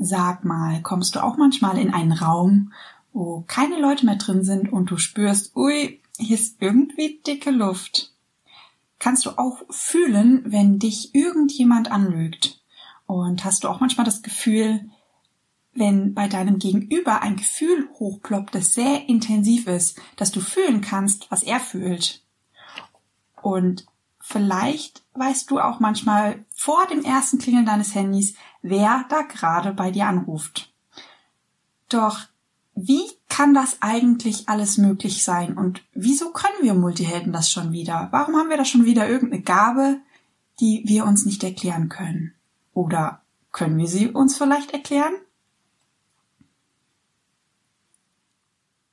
Sag mal, kommst du auch manchmal in einen Raum, wo keine Leute mehr drin sind und du spürst, ui, hier ist irgendwie dicke Luft? Kannst du auch fühlen, wenn dich irgendjemand anlügt? Und hast du auch manchmal das Gefühl, wenn bei deinem Gegenüber ein Gefühl hochploppt, das sehr intensiv ist, dass du fühlen kannst, was er fühlt? Und vielleicht weißt du auch manchmal vor dem ersten Klingeln deines Handys, wer da gerade bei dir anruft. Doch wie kann das eigentlich alles möglich sein und wieso können wir Multihelden das schon wieder? Warum haben wir da schon wieder irgendeine Gabe, die wir uns nicht erklären können? Oder können wir sie uns vielleicht erklären?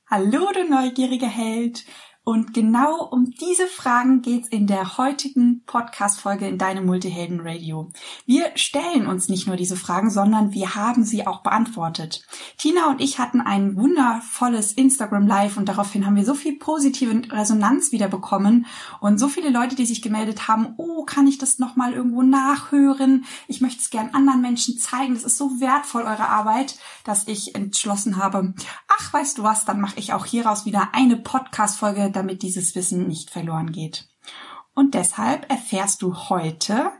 Hallo, du neugieriger Held! Und genau um diese Fragen geht's in der heutigen Podcast-Folge in deinem Multihelden Radio. Wir stellen uns nicht nur diese Fragen, sondern wir haben sie auch beantwortet. Tina und ich hatten ein wundervolles Instagram Live und daraufhin haben wir so viel positive Resonanz wieder bekommen und so viele Leute, die sich gemeldet haben, oh, kann ich das nochmal irgendwo nachhören? Ich möchte es gern anderen Menschen zeigen. Das ist so wertvoll, eure Arbeit, dass ich entschlossen habe, ach, weißt du was, dann mache ich auch hieraus wieder eine Podcast-Folge, damit dieses Wissen nicht verloren geht. Und deshalb erfährst du heute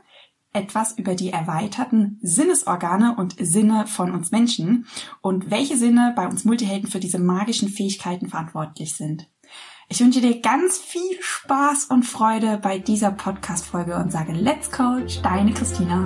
etwas über die erweiterten Sinnesorgane und Sinne von uns Menschen und welche Sinne bei uns Multihelden für diese magischen Fähigkeiten verantwortlich sind. Ich wünsche dir ganz viel Spaß und Freude bei dieser Podcast-Folge und sage Let's Coach, deine Christina.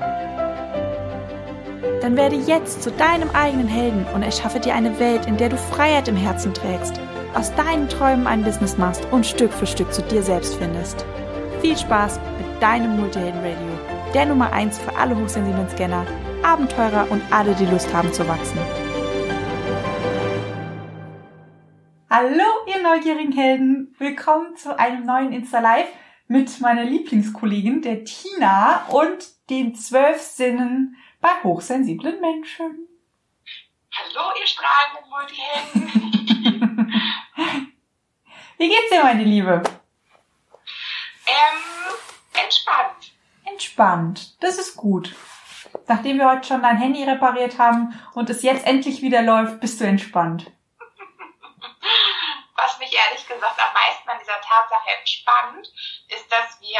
Dann werde jetzt zu deinem eigenen Helden und erschaffe dir eine Welt, in der du Freiheit im Herzen trägst, aus deinen Träumen ein Business machst und Stück für Stück zu dir selbst findest. Viel Spaß mit deinem Multihelden Radio, der Nummer 1 für alle hochsensiblen Scanner, Abenteurer und alle, die Lust haben zu wachsen. Hallo, ihr neugierigen Helden! Willkommen zu einem neuen Insta-Live mit meiner Lieblingskollegin, der Tina und den zwölf Sinnen bei hochsensiblen Menschen. Hallo, ihr strahlenden Multihelden. Wie geht's dir, meine Liebe? Ähm, entspannt. Entspannt. Das ist gut. Nachdem wir heute schon dein Handy repariert haben und es jetzt endlich wieder läuft, bist du entspannt. Was mich ehrlich gesagt am meisten an dieser Tatsache entspannt, ist, dass wir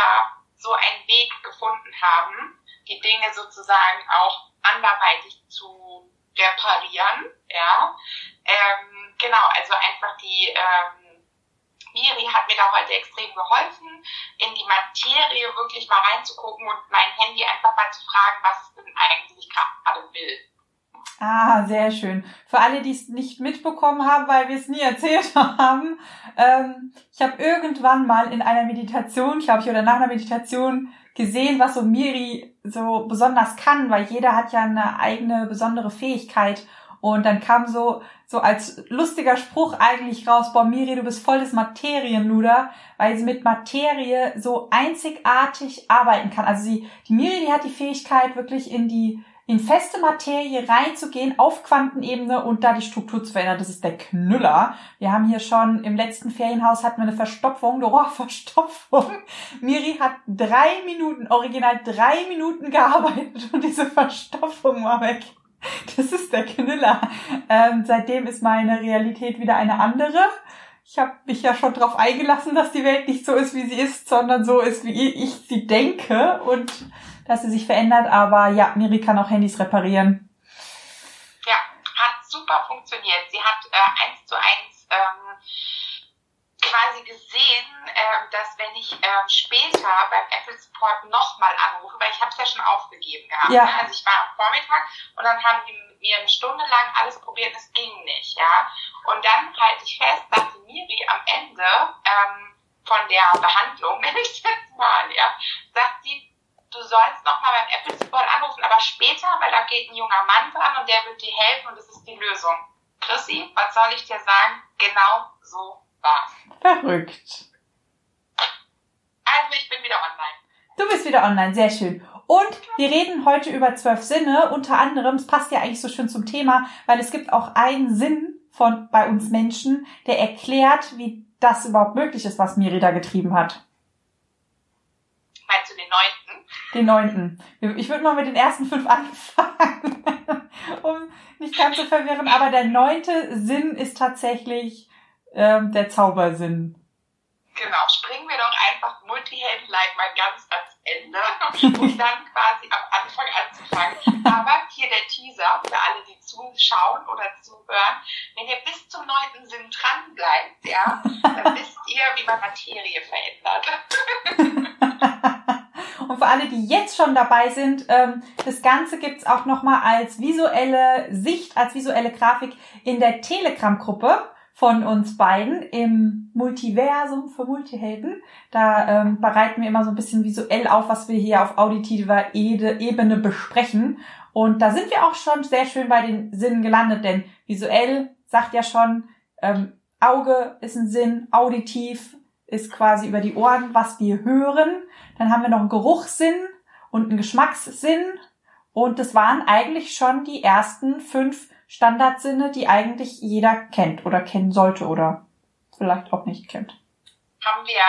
so einen Weg gefunden haben, die Dinge sozusagen auch anderweitig zu reparieren, ja. Ähm, genau, also einfach die ähm, Miri hat mir da heute extrem geholfen, in die Materie wirklich mal reinzugucken und mein Handy einfach mal zu fragen, was es denn eigentlich gerade will. Ah, sehr schön. Für alle, die es nicht mitbekommen haben, weil wir es nie erzählt haben, ähm, ich habe irgendwann mal in einer Meditation, glaube ich, oder nach einer Meditation gesehen, was so Miri so besonders kann, weil jeder hat ja eine eigene besondere Fähigkeit. Und dann kam so, so als lustiger Spruch eigentlich raus, boah, Miri, du bist voll des Materienluder, weil sie mit Materie so einzigartig arbeiten kann. Also sie, die Miri, die hat die Fähigkeit, wirklich in die in feste Materie reinzugehen auf Quantenebene und da die Struktur zu verändern. Das ist der Knüller. Wir haben hier schon im letzten Ferienhaus hatten wir eine Verstopfung, oh, Verstopfung. Miri hat drei Minuten, original drei Minuten gearbeitet und diese Verstopfung war weg. Das ist der Knüller. Ähm, seitdem ist meine Realität wieder eine andere. Ich habe mich ja schon darauf eingelassen, dass die Welt nicht so ist, wie sie ist, sondern so ist, wie ich sie denke. Und dass sie sich verändert, aber ja, Miri kann auch Handys reparieren. Ja, hat super funktioniert. Sie hat äh, eins zu eins ähm, quasi gesehen, äh, dass wenn ich äh, später beim Apple Support nochmal anrufe, weil ich habe es ja schon aufgegeben gehabt. Ja. Ne? Also ich war am Vormittag und dann haben die mit mir eine Stunde lang alles probiert, es ging nicht, ja. Und dann halte ich fest, dass die Miri am Ende ähm, von der Behandlung, nenne ich jetzt mal, ja, sagt sie, du sollst noch mal beim Apple Support anrufen, aber später, weil da geht ein junger Mann dran und der wird dir helfen und das ist die Lösung. Chrissy, was soll ich dir sagen? Genau so war's. Verrückt. Also ich bin wieder online. Du bist wieder online, sehr schön. Und wir reden heute über zwölf Sinne. Unter anderem, es passt ja eigentlich so schön zum Thema, weil es gibt auch einen Sinn von bei uns Menschen, der erklärt, wie das überhaupt möglich ist, was Miri da getrieben hat. Meinst du den neunten? Den neunten. Ich würde mal mit den ersten fünf anfangen, um nicht ganz zu verwirren. Aber der neunte Sinn ist tatsächlich ähm, der Zaubersinn. Genau, springen wir doch einfach Multihelden-like mal ganz ans Ende, um dann quasi am Anfang anzufangen. Aber hier der Teaser für alle, die zuschauen oder zuhören. Wenn ihr bis zum neunten Sinn dran bleibt, ja, dann wisst ihr, wie man Materie verändert. Und für alle, die jetzt schon dabei sind, ähm, das Ganze gibt's auch nochmal als visuelle Sicht, als visuelle Grafik in der Telegram-Gruppe von uns beiden im Multiversum für Multihelden. Da ähm, bereiten wir immer so ein bisschen visuell auf, was wir hier auf auditiver Ebene besprechen. Und da sind wir auch schon sehr schön bei den Sinnen gelandet, denn visuell sagt ja schon, ähm, Auge ist ein Sinn, auditiv ist quasi über die Ohren, was wir hören. Dann haben wir noch einen Geruchssinn und einen Geschmackssinn. Und das waren eigentlich schon die ersten fünf Standardsinne, die eigentlich jeder kennt oder kennen sollte oder vielleicht auch nicht kennt. Haben wir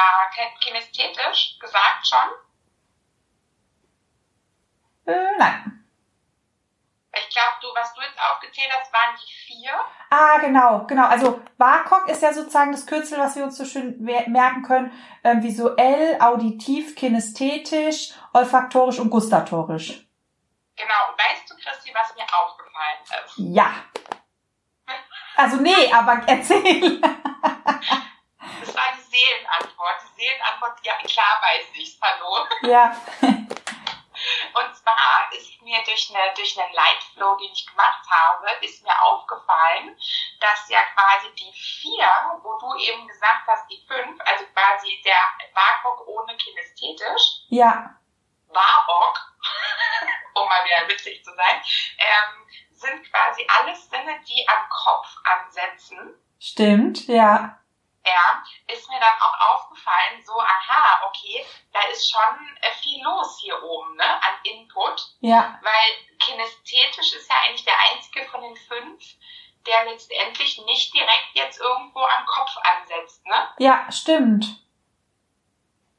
kinästhetisch gesagt schon? Äh, nein. Ich glaube, du, was du jetzt aufgezählt hast, waren die vier. Ah, genau, genau. Also WAKOK ist ja sozusagen das Kürzel, was wir uns so schön merken können. Ähm, visuell, auditiv, kinästhetisch, olfaktorisch und gustatorisch. Genau. Und weißt du, Christi, was mir aufgefallen ist? Ja. Also nee, aber erzähl. das war die Seelenantwort. Die Seelenantwort, ja klar weiß ich's, hallo. Ja. Und zwar ist mir durch, eine, durch einen Lightflow, den ich gemacht habe, ist mir aufgefallen, dass ja quasi die vier, wo du eben gesagt hast, die fünf, also quasi der WAKOK ohne kinästhetisch. Ja. WAOK, um mal wieder witzig zu sein, ähm, sind quasi alles Sinne, die am Kopf ansetzen. Stimmt, ja. Ja, ist mir dann auch aufgefallen, so, aha, okay, da ist schon äh, viel los hier oben, ne, an Input. Ja. Weil kinästhetisch ist ja eigentlich der einzige von den fünf, der letztendlich nicht direkt jetzt irgendwo am Kopf ansetzt, ne? Ja, stimmt.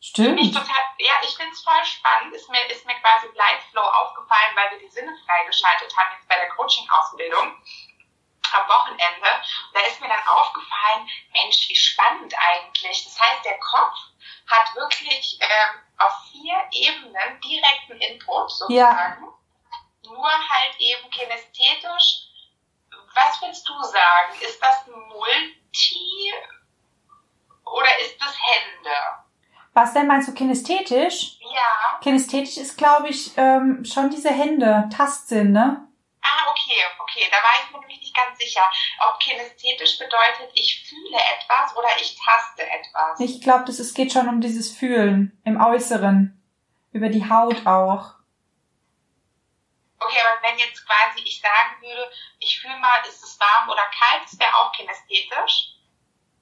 Stimmt. Ich total, ja, ich finde es voll spannend. Ist mir, ist mir quasi Lightflow aufgefallen, weil wir die Sinne freigeschaltet haben jetzt bei der Coaching-Ausbildung am Wochenende. Da ist mir dann aufgefallen, Mensch, wie spannend eigentlich. Das heißt, der Kopf hat wirklich ähm, auf vier Ebenen direkten Input sozusagen. Ja. Nur halt eben kinästhetisch. Was willst du sagen? Ist das Multi oder ist das Hände? Was denn meinst du kinästhetisch? Ja. Kinästhetisch ist, glaube ich, ähm, schon diese Hände, Tastsinn, ne? Ah, okay, okay. Da war ich mir nämlich nicht ganz sicher, ob kinästhetisch bedeutet, ich fühle etwas oder ich taste etwas. Ich glaube, es geht schon um dieses Fühlen im Äußeren, über die Haut auch. Okay, aber wenn jetzt quasi ich sagen würde, ich fühle mal, ist es warm oder kalt, ist der auch kinästhetisch?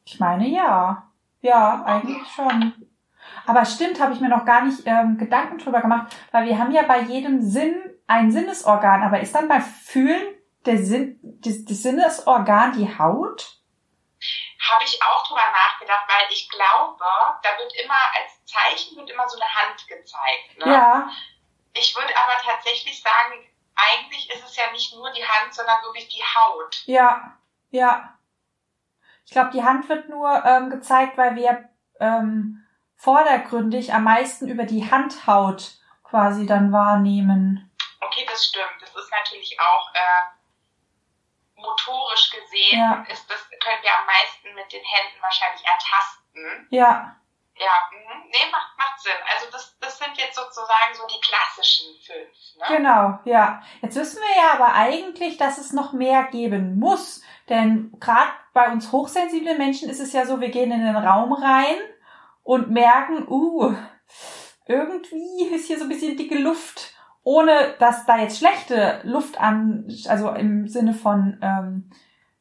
Ich meine ja. Ja, eigentlich schon. Aber stimmt, habe ich mir noch gar nicht ähm, Gedanken drüber gemacht, weil wir haben ja bei jedem Sinn ein Sinnesorgan, aber ist dann bei Fühlen der Sinn, das, das Sinnesorgan die Haut? Habe ich auch drüber nachgedacht, weil ich glaube, da wird immer als Zeichen wird immer so eine Hand gezeigt. Ne? Ja. Ich würde aber tatsächlich sagen, eigentlich ist es ja nicht nur die Hand, sondern wirklich die Haut. Ja, ja. Ich glaube, die Hand wird nur ähm, gezeigt, weil wir ähm, vordergründig am meisten über die Handhaut quasi dann wahrnehmen. Okay, das stimmt. Das ist natürlich auch äh, motorisch gesehen, ja. ist das, können wir am meisten mit den Händen wahrscheinlich ertasten. Ja. Ja, mh. nee, macht, macht Sinn. Also das, das sind jetzt sozusagen so die klassischen fünf. Ne? Genau, ja. Jetzt wissen wir ja aber eigentlich, dass es noch mehr geben muss. Denn gerade bei uns hochsensiblen Menschen ist es ja so, wir gehen in den Raum rein und merken, uh, irgendwie ist hier so ein bisschen dicke Luft, ohne dass da jetzt schlechte Luft an, also im Sinne von ähm,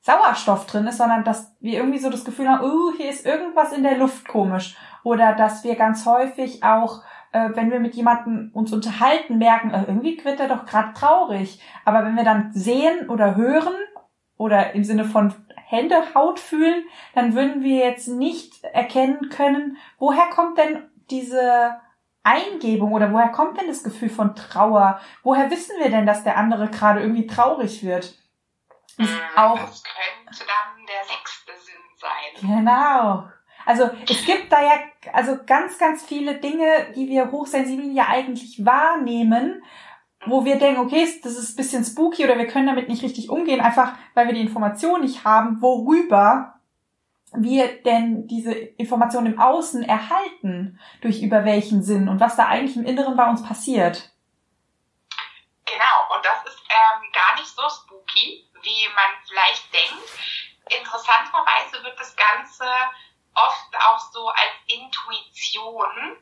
Sauerstoff drin ist, sondern dass wir irgendwie so das Gefühl haben, uh, hier ist irgendwas in der Luft komisch. Oder dass wir ganz häufig auch, äh, wenn wir mit jemandem uns unterhalten, merken, äh, irgendwie wird er doch gerade traurig. Aber wenn wir dann sehen oder hören oder im Sinne von Hände, Haut fühlen, dann würden wir jetzt nicht erkennen können, woher kommt denn diese Eingebung oder woher kommt denn das Gefühl von Trauer? Woher wissen wir denn, dass der andere gerade irgendwie traurig wird? Das, hm, auch, das könnte dann der sechste Sinn sein. Genau. Also es gibt da ja also ganz, ganz viele Dinge, die wir Hochsensiblen ja eigentlich wahrnehmen, wo wir denken, okay, das ist ein bisschen spooky oder wir können damit nicht richtig umgehen, einfach weil wir die Information nicht haben, worüber wir denn diese Information im Außen erhalten, durch über welchen Sinn und was da eigentlich im Inneren bei uns passiert. Genau, und das ist ähm, gar nicht so spooky, wie man vielleicht denkt. Interessanterweise wird das Ganze oft auch so als Intuition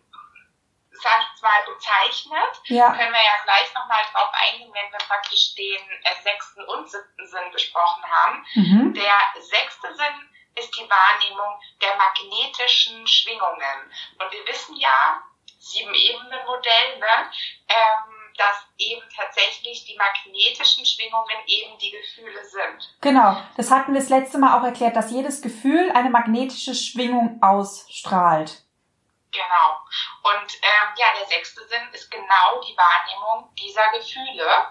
sag ich mal, bezeichnet. Ja. Können wir ja gleich nochmal drauf eingehen, wenn wir praktisch den äh, sechsten und siebten Sinn besprochen haben. Mhm. Der sechste Sinn ist die Wahrnehmung der magnetischen Schwingungen. Und wir wissen ja, sieben Ebenen Modell, ne, ähm, dass eben tatsächlich die magnetischen Schwingungen eben die Gefühle sind. Genau, das hatten wir das letzte Mal auch erklärt, dass jedes Gefühl eine magnetische Schwingung ausstrahlt. Genau. Und ähm, ja, der sechste Sinn ist genau die Wahrnehmung dieser Gefühle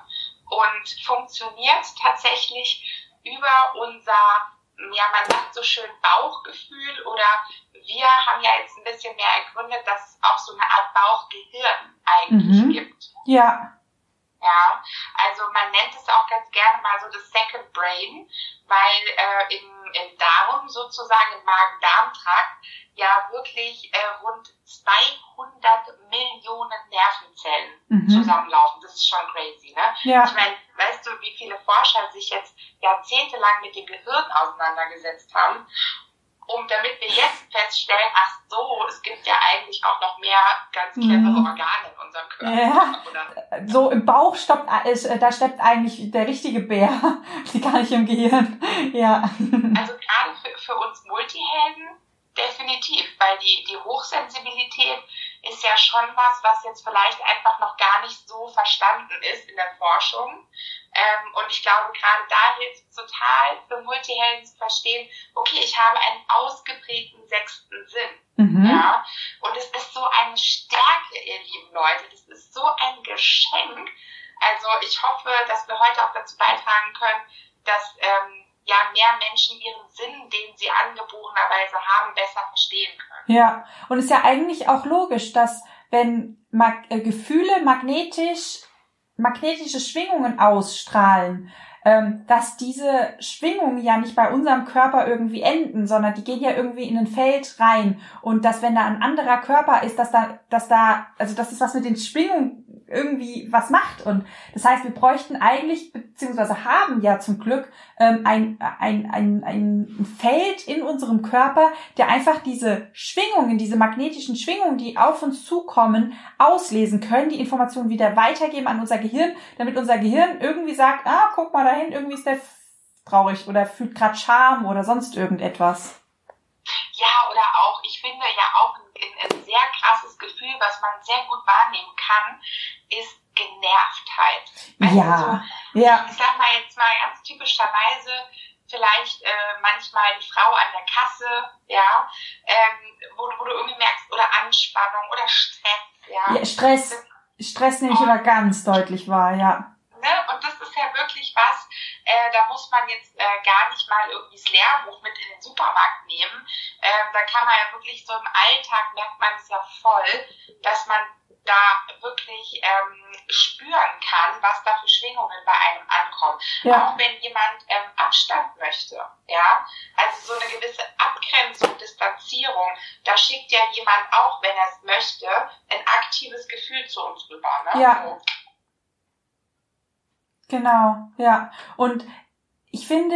und funktioniert tatsächlich über unser ja, man sagt so schön Bauchgefühl oder wir haben ja jetzt ein bisschen mehr ergründet, dass es auch so eine Art Bauchgehirn eigentlich mhm. gibt. Ja. Ja, also man nennt es auch ganz gerne mal so das Second Brain, weil äh, im, im Darm sozusagen, im Magen-Darm-Trakt, ja wirklich äh, rund 200 Millionen Nervenzellen mhm. zusammenlaufen. Das ist schon crazy, ne? Ja. Ich meine, weißt du, wie viele Forscher sich jetzt jahrzehntelang mit dem Gehirn auseinandergesetzt haben um damit wir jetzt feststellen, ach so, es gibt ja eigentlich auch noch mehr ganz clevere mhm. Organe in unserem Körper. Ja. So im Bauch stoppt, äh, da steppt eigentlich der richtige Bär, die gar nicht im Gehirn. Ja. Also gerade für, für uns Multihelden definitiv, weil die, die Hochsensibilität ist ja schon was, was jetzt vielleicht einfach noch gar nicht so verstanden ist in der Forschung. Ähm, und ich glaube, gerade da hilft es total für Multihelden zu verstehen, okay, ich habe einen ausgeprägten sechsten Sinn. Mhm. Ja? Und es ist so eine Stärke, ihr lieben Leute. Das ist so ein Geschenk. Also ich hoffe, dass wir heute auch dazu beitragen können, dass ähm, ja mehr Menschen ihren Sinn, den sie angeborenerweise haben, besser verstehen können. Ja, und es ist ja eigentlich auch logisch, dass wenn Mag äh, Gefühle magnetisch magnetische Schwingungen ausstrahlen, ähm, dass diese Schwingungen ja nicht bei unserem Körper irgendwie enden, sondern die gehen ja irgendwie in ein Feld rein. Und dass wenn da ein anderer Körper ist, dass da, dass da, also dass es was mit den Schwingungen irgendwie was macht. Und das heißt, wir bräuchten eigentlich, beziehungsweise haben ja zum Glück ähm, ein, ein, ein, ein Feld in unserem Körper, der einfach diese Schwingungen, diese magnetischen Schwingungen, die auf uns zukommen, auslesen können, die Informationen wieder weitergeben an unser Gehirn, damit unser Gehirn irgendwie sagt, ah, guck mal dahin, irgendwie ist der traurig oder fühlt gerade Scham oder sonst irgendetwas. Ja, oder auch, ich finde ja auch ein, sehr krasses Gefühl, was man sehr gut wahrnehmen kann, ist Genervtheit. Also ja, so, ja. Ich sag mal jetzt mal ganz typischerweise, vielleicht äh, manchmal die Frau an der Kasse, ja, ähm, wo, wo du irgendwie merkst, oder Anspannung oder Stress, ja. ja Stress, Stress nehme ich immer ganz deutlich wahr, ja. Ne? Und das ist ja wirklich was, äh, da muss man jetzt äh, gar nicht mal irgendwie das Lehrbuch mit in den Supermarkt nehmen. Äh, da kann man ja wirklich so im Alltag merkt man es ja voll, dass man da wirklich ähm, spüren kann, was da für Schwingungen bei einem ankommen. Ja. Auch wenn jemand ähm, Abstand möchte, ja, also so eine gewisse Abgrenzung, Distanzierung, da schickt ja jemand auch, wenn er es möchte, ein aktives Gefühl zu uns rüber. Ne? Ja. So. Genau, ja. Und ich finde,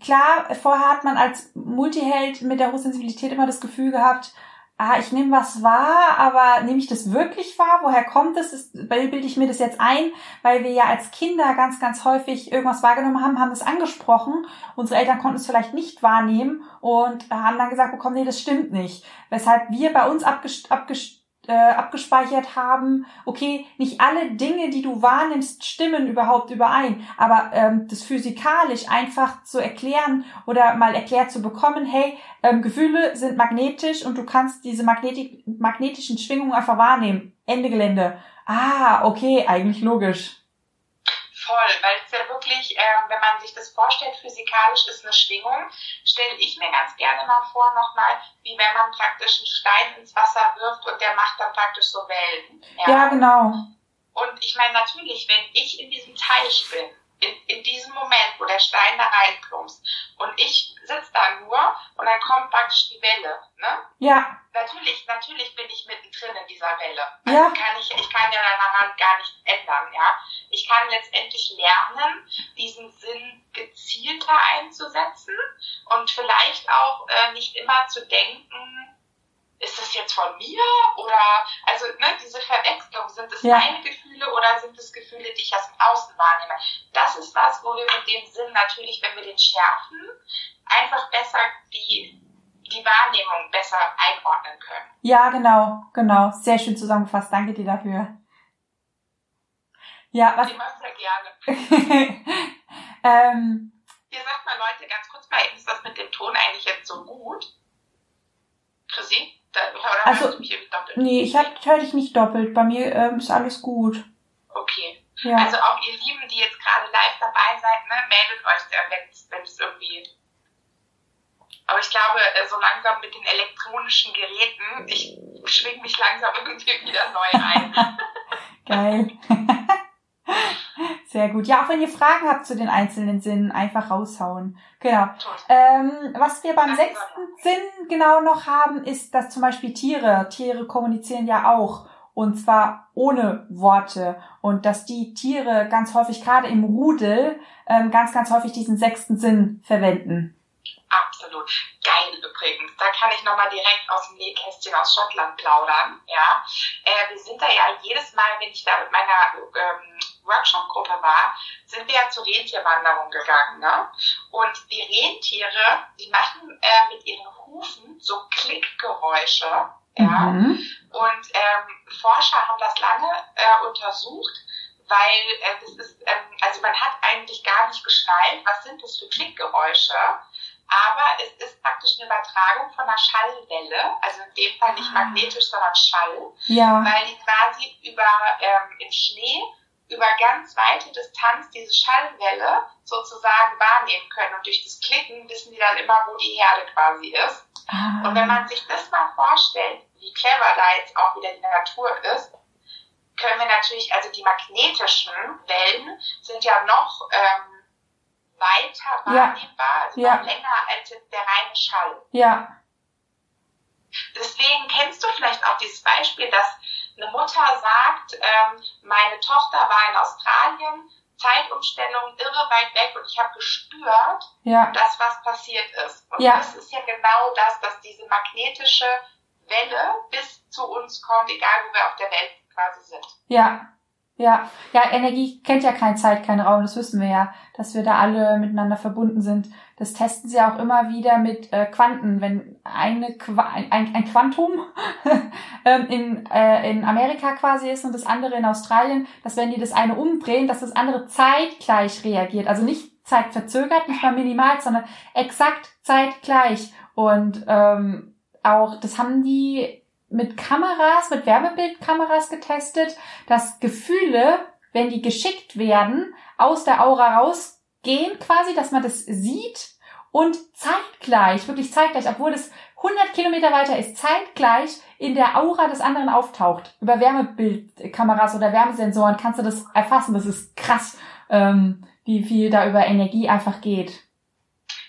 klar, vorher hat man als Multiheld mit der Hochsensibilität immer das Gefühl gehabt, ah, ich nehme was wahr, aber nehme ich das wirklich wahr? Woher kommt? Ist, bilde ich mir das jetzt ein? Weil wir ja als Kinder ganz, ganz häufig irgendwas wahrgenommen haben, haben es angesprochen. Unsere Eltern konnten es vielleicht nicht wahrnehmen und haben dann gesagt bekommen, nee, das stimmt nicht. Weshalb wir bei uns abgest abgest äh, abgespeichert haben, okay, nicht alle Dinge, die du wahrnimmst, stimmen überhaupt überein, aber ähm, das physikalisch einfach zu erklären oder mal erklärt zu bekommen, hey, ähm, Gefühle sind magnetisch und du kannst diese magnetik magnetischen Schwingungen einfach wahrnehmen. Ende Gelände. Ah, okay, eigentlich logisch. Voll, weil es ja wirklich, äh, wenn man sich das vorstellt, physikalisch ist eine Schwingung, stelle ich mir ganz gerne mal vor nochmal, wie wenn man praktisch einen Stein ins Wasser wirft und der macht dann praktisch so Wellen. Ja, ja genau. Und ich meine natürlich, wenn ich in diesem Teich bin, in, in diesem Moment, wo der Stein da reinplumpst und ich sitze da nur und dann kommt praktisch die Welle, ne? Ja. Natürlich, natürlich bin ich mittendrin in dieser Welle. Also ja. kann ich, ich kann ja daran gar nichts ändern, ja. Ich kann letztendlich lernen, diesen Sinn gezielter einzusetzen und vielleicht auch äh, nicht immer zu denken, ist das jetzt von mir oder also ne, diese Verwechslung, sind es ja. meine Gefühle oder sind es Gefühle, die ich aus dem Außen wahrnehme? Das ist was, wo wir mit dem Sinn natürlich, wenn wir den schärfen, einfach besser die die Wahrnehmung besser einordnen können. Ja, genau, genau. Sehr schön zusammengefasst. Danke dir dafür. Ja, was? Ich mache sehr gerne. ähm, Hier sagt mal Leute ganz kurz mal, ist das mit dem Ton eigentlich jetzt so gut? Chrissy? Also, nee, ich höre dich nicht doppelt. Bei mir ähm, ist alles gut. Okay. Ja. Also auch ihr Lieben, die jetzt gerade live dabei seid, ne, meldet euch, wenn es irgendwie. Aber ich glaube, äh, so langsam mit den elektronischen Geräten, ich schwing mich langsam irgendwie wieder neu ein. Geil. Sehr gut. Ja, auch wenn ihr Fragen habt zu den einzelnen Sinnen, einfach raushauen. Genau. Ähm, was wir beim sechsten Sinn genau noch haben, ist, dass zum Beispiel Tiere, Tiere kommunizieren ja auch. Und zwar ohne Worte. Und dass die Tiere ganz häufig, gerade im Rudel, ähm, ganz, ganz häufig diesen sechsten Sinn verwenden. Absolut. Geil übrigens. Da kann ich nochmal direkt aus dem Nähkästchen aus Schottland plaudern. Ja. Äh, wir sind da ja jedes Mal, wenn ich da mit meiner ähm, Workshop-Gruppe war, sind wir ja zur Rentierwanderung gegangen. Ne? Und die Rentiere, die machen äh, mit ihren Hufen so Klickgeräusche. Ja? Mhm. Und ähm, Forscher haben das lange äh, untersucht, weil äh, das ist, ähm, also man hat eigentlich gar nicht geschnallt, was sind das für Klickgeräusche aber es ist praktisch eine Übertragung von einer Schallwelle, also in dem Fall nicht ah. magnetisch, sondern Schall, ja. weil die quasi über ähm, im Schnee über ganz weite Distanz diese Schallwelle sozusagen wahrnehmen können und durch das Klicken wissen die dann immer, wo die Herde quasi ist. Ah. Und wenn man sich das mal vorstellt, wie clever da jetzt auch wieder die Natur ist, können wir natürlich, also die magnetischen Wellen sind ja noch ähm, weiter wahrnehmbar, also ja. länger als jetzt der reine Schall. Ja. Deswegen kennst du vielleicht auch dieses Beispiel, dass eine Mutter sagt, ähm, meine Tochter war in Australien, Zeitumstellung irre weit weg und ich habe gespürt, ja. dass was passiert ist. Und ja. das ist ja genau das, dass diese magnetische Welle bis zu uns kommt, egal wo wir auf der Welt quasi sind. Ja, ja, ja, Energie kennt ja keine Zeit, keinen Raum, das wissen wir ja, dass wir da alle miteinander verbunden sind. Das testen sie auch immer wieder mit äh, Quanten. Wenn eine Qu ein, ein Quantum ähm, in, äh, in Amerika quasi ist und das andere in Australien, dass wenn die das eine umdrehen, dass das andere zeitgleich reagiert. Also nicht zeitverzögert, nicht mal minimal, sondern exakt zeitgleich. Und ähm, auch, das haben die mit Kameras, mit Wärmebildkameras getestet, dass Gefühle, wenn die geschickt werden, aus der Aura rausgehen quasi, dass man das sieht und zeitgleich, wirklich zeitgleich, obwohl es 100 Kilometer weiter ist, zeitgleich in der Aura des anderen auftaucht. Über Wärmebildkameras oder Wärmesensoren kannst du das erfassen. Das ist krass, ähm, wie viel da über Energie einfach geht.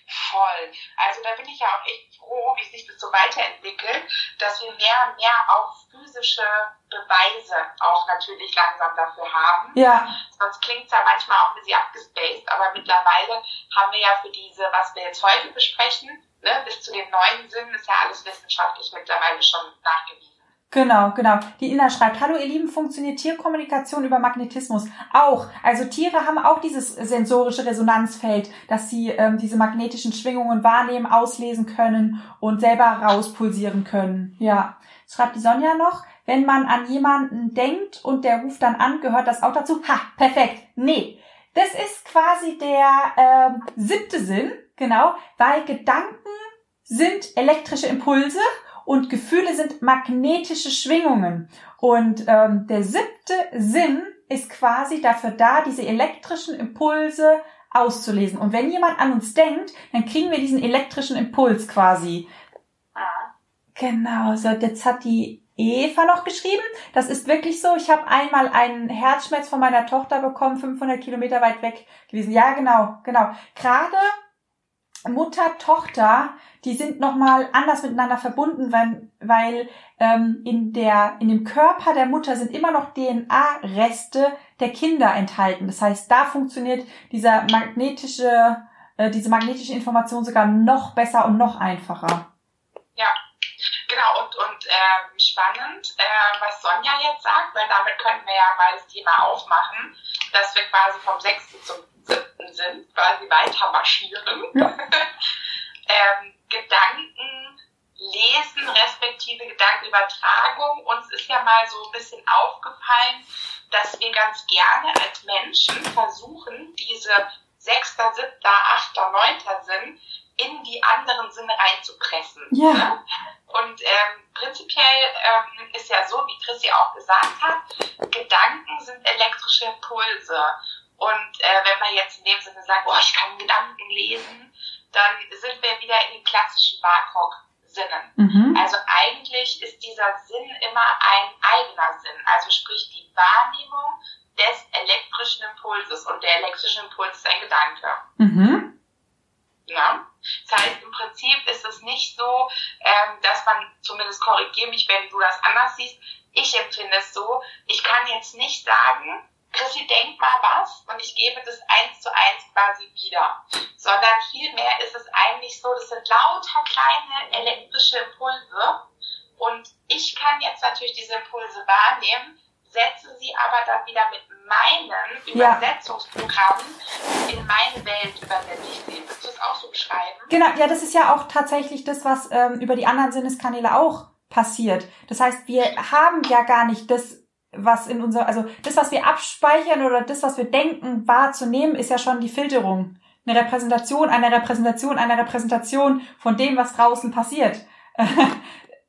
Voll. Also da bin ich ja auch echt froh, wie sich das so weiterentwickelt, dass wir mehr und mehr auch physische Beweise auch natürlich langsam dafür haben. Ja. Sonst klingt es ja manchmal auch ein bisschen abgespaced, aber mittlerweile haben wir ja für diese, was wir jetzt heute besprechen, ne, bis zu den neuen Sinnen ist ja alles wissenschaftlich mittlerweile schon nachgewiesen. Genau, genau. Die Ina schreibt, hallo ihr Lieben, funktioniert Tierkommunikation über Magnetismus? Auch. Also Tiere haben auch dieses sensorische Resonanzfeld, dass sie ähm, diese magnetischen Schwingungen wahrnehmen, auslesen können und selber rauspulsieren können. Ja. Schreibt die Sonja noch, wenn man an jemanden denkt und der ruft dann an, gehört das auch dazu? Ha, perfekt. Nee. Das ist quasi der ähm, siebte Sinn, genau, weil Gedanken sind elektrische Impulse und Gefühle sind magnetische Schwingungen. Und ähm, der siebte Sinn ist quasi dafür da, diese elektrischen Impulse auszulesen. Und wenn jemand an uns denkt, dann kriegen wir diesen elektrischen Impuls quasi. Genau, so jetzt hat die Eva noch geschrieben. Das ist wirklich so. Ich habe einmal einen Herzschmerz von meiner Tochter bekommen, 500 Kilometer weit weg gewesen. Ja, genau, genau. Gerade Mutter, Tochter, die sind nochmal anders miteinander verbunden, weil, weil ähm, in, der, in dem Körper der Mutter sind immer noch DNA-Reste der Kinder enthalten. Das heißt, da funktioniert dieser magnetische, äh, diese magnetische Information sogar noch besser und noch einfacher. Genau. Und, und ähm, spannend, äh, was Sonja jetzt sagt, weil damit können wir ja mal das Thema aufmachen, dass wir quasi vom 6. zum 7. sind, quasi weiter marschieren. Ja. ähm, Gedanken lesen, respektive Gedankenübertragung. Uns ist ja mal so ein bisschen aufgefallen, dass wir ganz gerne als Menschen versuchen, diese sechster, siebter, achter, neunter Sinn in die anderen Sinne reinzupressen. Ja. Ne? Und ähm, prinzipiell ähm, ist ja so, wie Chrissy auch gesagt hat, Gedanken sind elektrische Impulse. Und äh, wenn man jetzt in dem Sinne sagt, oh, ich kann Gedanken lesen, dann sind wir wieder in den klassischen Barcock-Sinnen. Mhm. Also eigentlich ist dieser Sinn immer ein eigener Sinn. Also sprich die Wahrnehmung des elektrischen Impulses. Und der elektrische Impuls ist ein Gedanke. Mhm. Ja. Das heißt, im Prinzip ist es nicht so, ähm, dass man, zumindest korrigiere mich, wenn du das anders siehst, ich empfinde es so, ich kann jetzt nicht sagen, Chrissy, denk mal was und ich gebe das eins zu eins quasi wieder. Sondern vielmehr ist es eigentlich so, das sind lauter kleine elektrische Impulse und ich kann jetzt natürlich diese Impulse wahrnehmen, setze sie aber dann wieder mit meinen Übersetzungsprogrammen in meine Welt übersetze ich sie. Willst du es auch so beschreiben? Genau, ja, das ist ja auch tatsächlich das, was ähm, über die anderen Sinneskanäle auch passiert. Das heißt, wir haben ja gar nicht das was in unser, also das, was wir abspeichern oder das, was wir denken, wahrzunehmen, ist ja schon die Filterung. Eine Repräsentation einer Repräsentation einer Repräsentation von dem, was draußen passiert.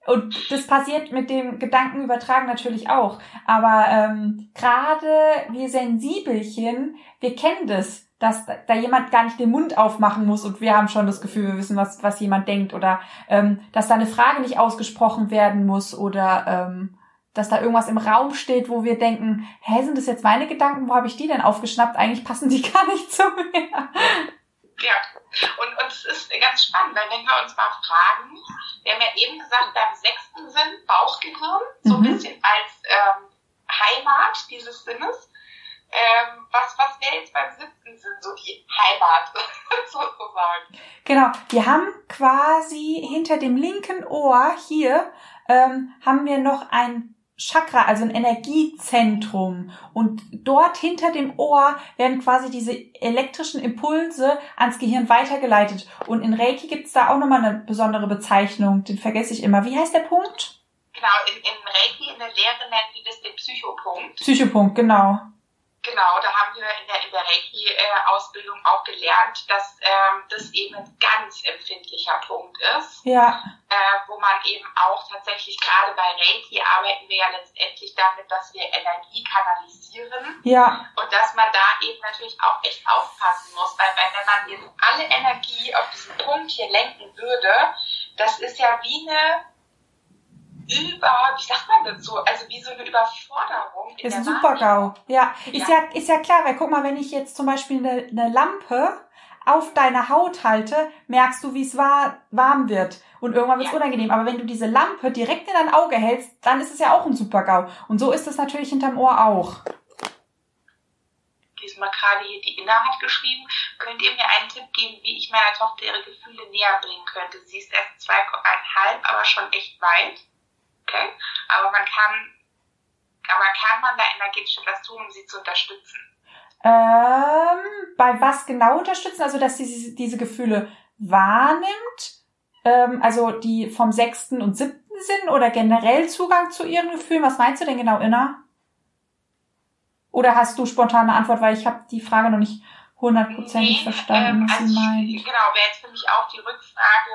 Und das passiert mit dem Gedankenübertragen natürlich auch. Aber ähm, gerade wir Sensibelchen, wir kennen das, dass da jemand gar nicht den Mund aufmachen muss und wir haben schon das Gefühl, wir wissen, was, was jemand denkt. Oder ähm, dass da eine Frage nicht ausgesprochen werden muss oder ähm, dass da irgendwas im Raum steht, wo wir denken, hä, sind das jetzt meine Gedanken? Wo habe ich die denn aufgeschnappt? Eigentlich passen die gar nicht zu mir. Ja, und, und es ist ganz spannend, weil wenn wir uns mal fragen, wir haben ja eben gesagt, beim sechsten Sinn, Bauchgehirn, so ein mhm. bisschen als ähm, Heimat dieses Sinnes. Ähm, was, was wäre jetzt beim siebten Sinn so die Heimat sozusagen? Genau, wir haben quasi hinter dem linken Ohr hier ähm, haben wir noch ein Chakra, also ein Energiezentrum. Und dort hinter dem Ohr werden quasi diese elektrischen Impulse ans Gehirn weitergeleitet. Und in Reiki gibt's da auch nochmal eine besondere Bezeichnung. Den vergesse ich immer. Wie heißt der Punkt? Genau, in, in Reiki, in der Lehre nennen die das den Psychopunkt. Psychopunkt, genau. Genau, da haben wir in der, in der Reiki-Ausbildung auch gelernt, dass ähm, das eben ein ganz empfindlicher Punkt ist. Ja. Äh, wo man eben auch tatsächlich, gerade bei Reiki arbeiten wir ja letztendlich damit, dass wir Energie kanalisieren. Ja. Und dass man da eben natürlich auch echt aufpassen muss, weil, weil wenn man jetzt alle Energie auf diesen Punkt hier lenken würde, das ist ja wie eine über, wie sagt man dazu, also wie so eine Überforderung. In ist ein Super-GAU. Ja. Ist ja. ja, ist ja klar, weil guck mal, wenn ich jetzt zum Beispiel eine, eine Lampe auf deine Haut halte, merkst du, wie es war, warm wird. Und irgendwann wird es ja. unangenehm. Aber wenn du diese Lampe direkt in dein Auge hältst, dann ist es ja auch ein Super-GAU. Und so ist es natürlich hinterm Ohr auch. Diesen mal gerade hier die Inna hat geschrieben, könnt ihr mir einen Tipp geben, wie ich meiner Tochter ihre Gefühle näher bringen könnte? Sie ist erst zweieinhalb, aber schon echt weit. Okay? Aber man kann, aber kann man da energetisch etwas tun, um sie zu unterstützen? Ähm, bei was genau unterstützen? Also, dass sie diese Gefühle wahrnimmt, ähm, also die vom sechsten und siebten Sinn oder generell Zugang zu ihren Gefühlen? Was meinst du denn genau, Inna? Oder hast du spontane Antwort, weil ich habe die Frage noch nicht hundertprozentig nee, verstanden, ähm, was also sie meint. Genau, wäre jetzt für mich auch die Rückfrage,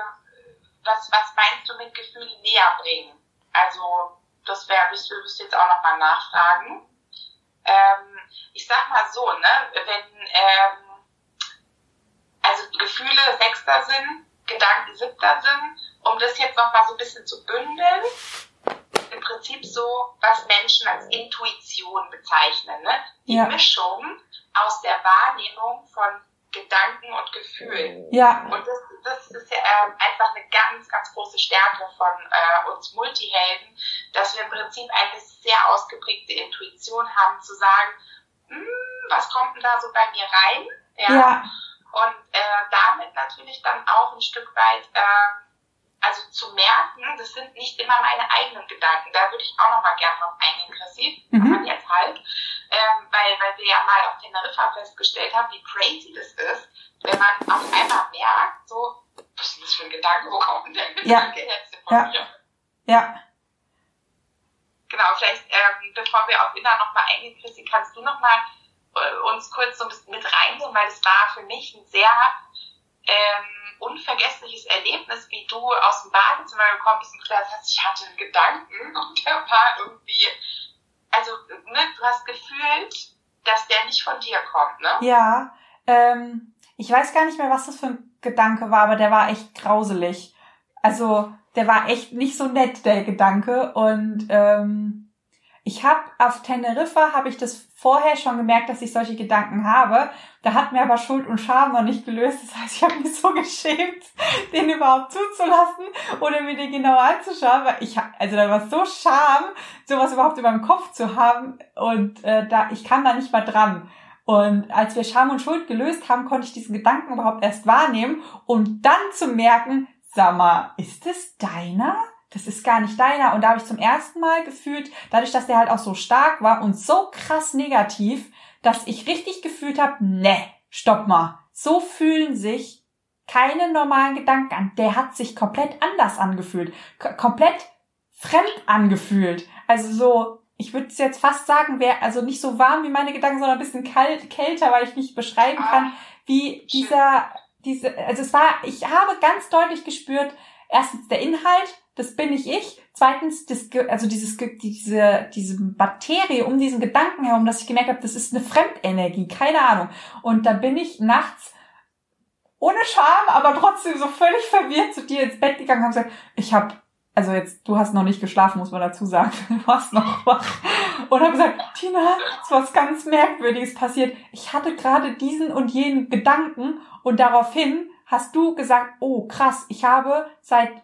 was, was meinst du mit Gefühlen näher bringen? Also, das wäre, ich würde jetzt auch nochmal nachfragen. Ähm, ich sag mal so, ne, wenn, ähm, also Gefühle sechster sind, Gedanken siebter sind, um das jetzt nochmal so ein bisschen zu bündeln, im Prinzip so, was Menschen als Intuition bezeichnen. Ne? Die ja. Mischung aus der Wahrnehmung von Gedanken und Gefühlen. Ja. Und das, das ist ja ähm, einfach eine ganz, ganz große Stärke von äh, uns Multihelden, dass wir im Prinzip eine sehr ausgeprägte Intuition haben, zu sagen, hm, was kommt denn da so bei mir rein? Ja. ja. Und äh, damit natürlich dann auch ein Stück weit äh, also zu merken, das sind nicht immer meine eigenen Gedanken. Da würde ich auch noch mal gerne drauf eingehen, Chrissy, mhm. aber jetzt halt, weil, weil wir ja mal auf Teneriffa festgestellt haben, wie crazy das ist, wenn man auf einmal merkt, so, was ist das für ein Gedanke, wo kommt denn der Gedanke ja. jetzt von ja. mir? Ja. Genau, vielleicht, ähm, bevor wir auf Inna noch mal eingehen, Chrissy, kannst du noch mal äh, uns kurz so ein bisschen mit reinnehmen, weil das war für mich ein sehr ähm, unvergessliches Erlebnis, wie du aus dem Badezimmer gekommen bist und gesagt hast, ich hatte einen Gedanken und der war irgendwie, also ne, du hast gefühlt, dass der nicht von dir kommt, ne? Ja, ähm, ich weiß gar nicht mehr, was das für ein Gedanke war, aber der war echt grauselig. Also der war echt nicht so nett, der Gedanke. Und ähm, ich habe auf Teneriffa habe ich das vorher schon gemerkt, dass ich solche Gedanken habe. Da hat mir aber Schuld und Scham noch nicht gelöst. Das heißt, ich habe mich so geschämt, den überhaupt zuzulassen oder mir den genau anzuschauen. Weil ich also da war so Scham, sowas überhaupt über meinem Kopf zu haben und äh, da ich kam da nicht mal dran. Und als wir Scham und Schuld gelöst haben, konnte ich diesen Gedanken überhaupt erst wahrnehmen und dann zu merken, sag mal, ist es deiner? Das ist gar nicht deiner. Und da habe ich zum ersten Mal gefühlt, dadurch, dass der halt auch so stark war und so krass negativ, dass ich richtig gefühlt habe, ne, stopp mal. So fühlen sich keine normalen Gedanken an. Der hat sich komplett anders angefühlt. Komplett fremd angefühlt. Also so, ich würde es jetzt fast sagen, wäre also nicht so warm wie meine Gedanken, sondern ein bisschen kalt, kälter, weil ich nicht beschreiben kann, wie dieser, diese, also es war, ich habe ganz deutlich gespürt, erstens der Inhalt, das bin nicht ich. Zweitens, das, also dieses, diese, diese Materie um diesen Gedanken herum, dass ich gemerkt habe, das ist eine Fremdenergie, keine Ahnung. Und da bin ich nachts ohne Scham, aber trotzdem so völlig verwirrt zu dir ins Bett gegangen und habe gesagt, ich habe, also jetzt, du hast noch nicht geschlafen, muss man dazu sagen, du warst noch wach. Und habe gesagt, Tina, es ist was ganz Merkwürdiges passiert. Ich hatte gerade diesen und jenen Gedanken und daraufhin hast du gesagt, oh krass, ich habe seit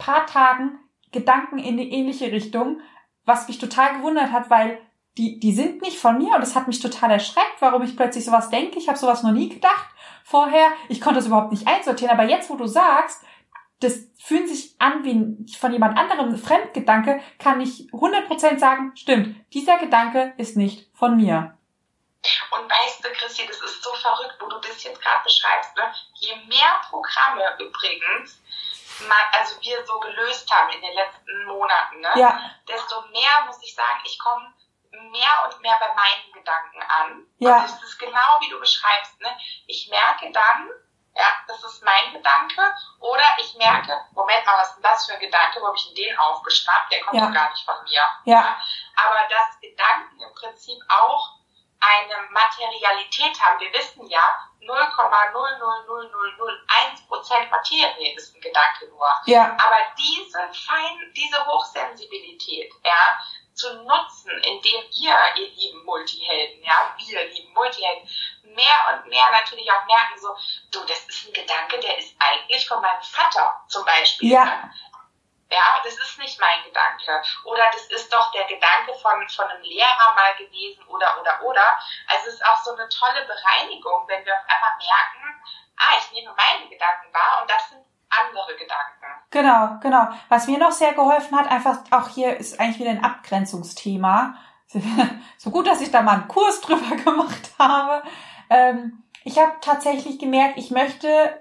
paar Tagen Gedanken in die ähnliche Richtung, was mich total gewundert hat, weil die, die sind nicht von mir und das hat mich total erschreckt, warum ich plötzlich sowas denke. Ich habe sowas noch nie gedacht vorher. Ich konnte das überhaupt nicht einsortieren. Aber jetzt, wo du sagst, das fühlt sich an wie von jemand anderem Fremdgedanke, kann ich 100% sagen, stimmt, dieser Gedanke ist nicht von mir. Und weißt du, Christi, das ist so verrückt, wo du das jetzt gerade beschreibst. Ne? Je mehr Programme übrigens also wir so gelöst haben in den letzten Monaten, ne? ja. desto mehr muss ich sagen, ich komme mehr und mehr bei meinen Gedanken an. Ja. Und das ist genau wie du beschreibst. Ne? Ich merke dann, ja, das ist mein Gedanke. Oder ich merke, Moment mal, was ist denn das für ein Gedanke? Wo habe ich denn den aufgeschnappt? Der kommt ja. doch gar nicht von mir. Ja. Aber dass Gedanken im Prinzip auch eine Materialität haben. Wir wissen ja, 0,00001% Materie ist ein Gedanke nur. Ja. Aber diese fein, diese Hochsensibilität, ja, zu nutzen, indem ihr, ihr lieben Multihelden, ja, wir lieben Multihelden, mehr und mehr natürlich auch merken so, du, das ist ein Gedanke, der ist eigentlich von meinem Vater zum Beispiel. Ja. Ja, das ist nicht mein Gedanke. Oder das ist doch der Gedanke von, von einem Lehrer mal gewesen oder, oder, oder. Also es ist auch so eine tolle Bereinigung, wenn wir auf einmal merken, ah, ich nehme meine Gedanken wahr und das sind andere Gedanken. Genau, genau. Was mir noch sehr geholfen hat, einfach auch hier ist eigentlich wieder ein Abgrenzungsthema. So gut, dass ich da mal einen Kurs drüber gemacht habe. Ähm, ich habe tatsächlich gemerkt, ich möchte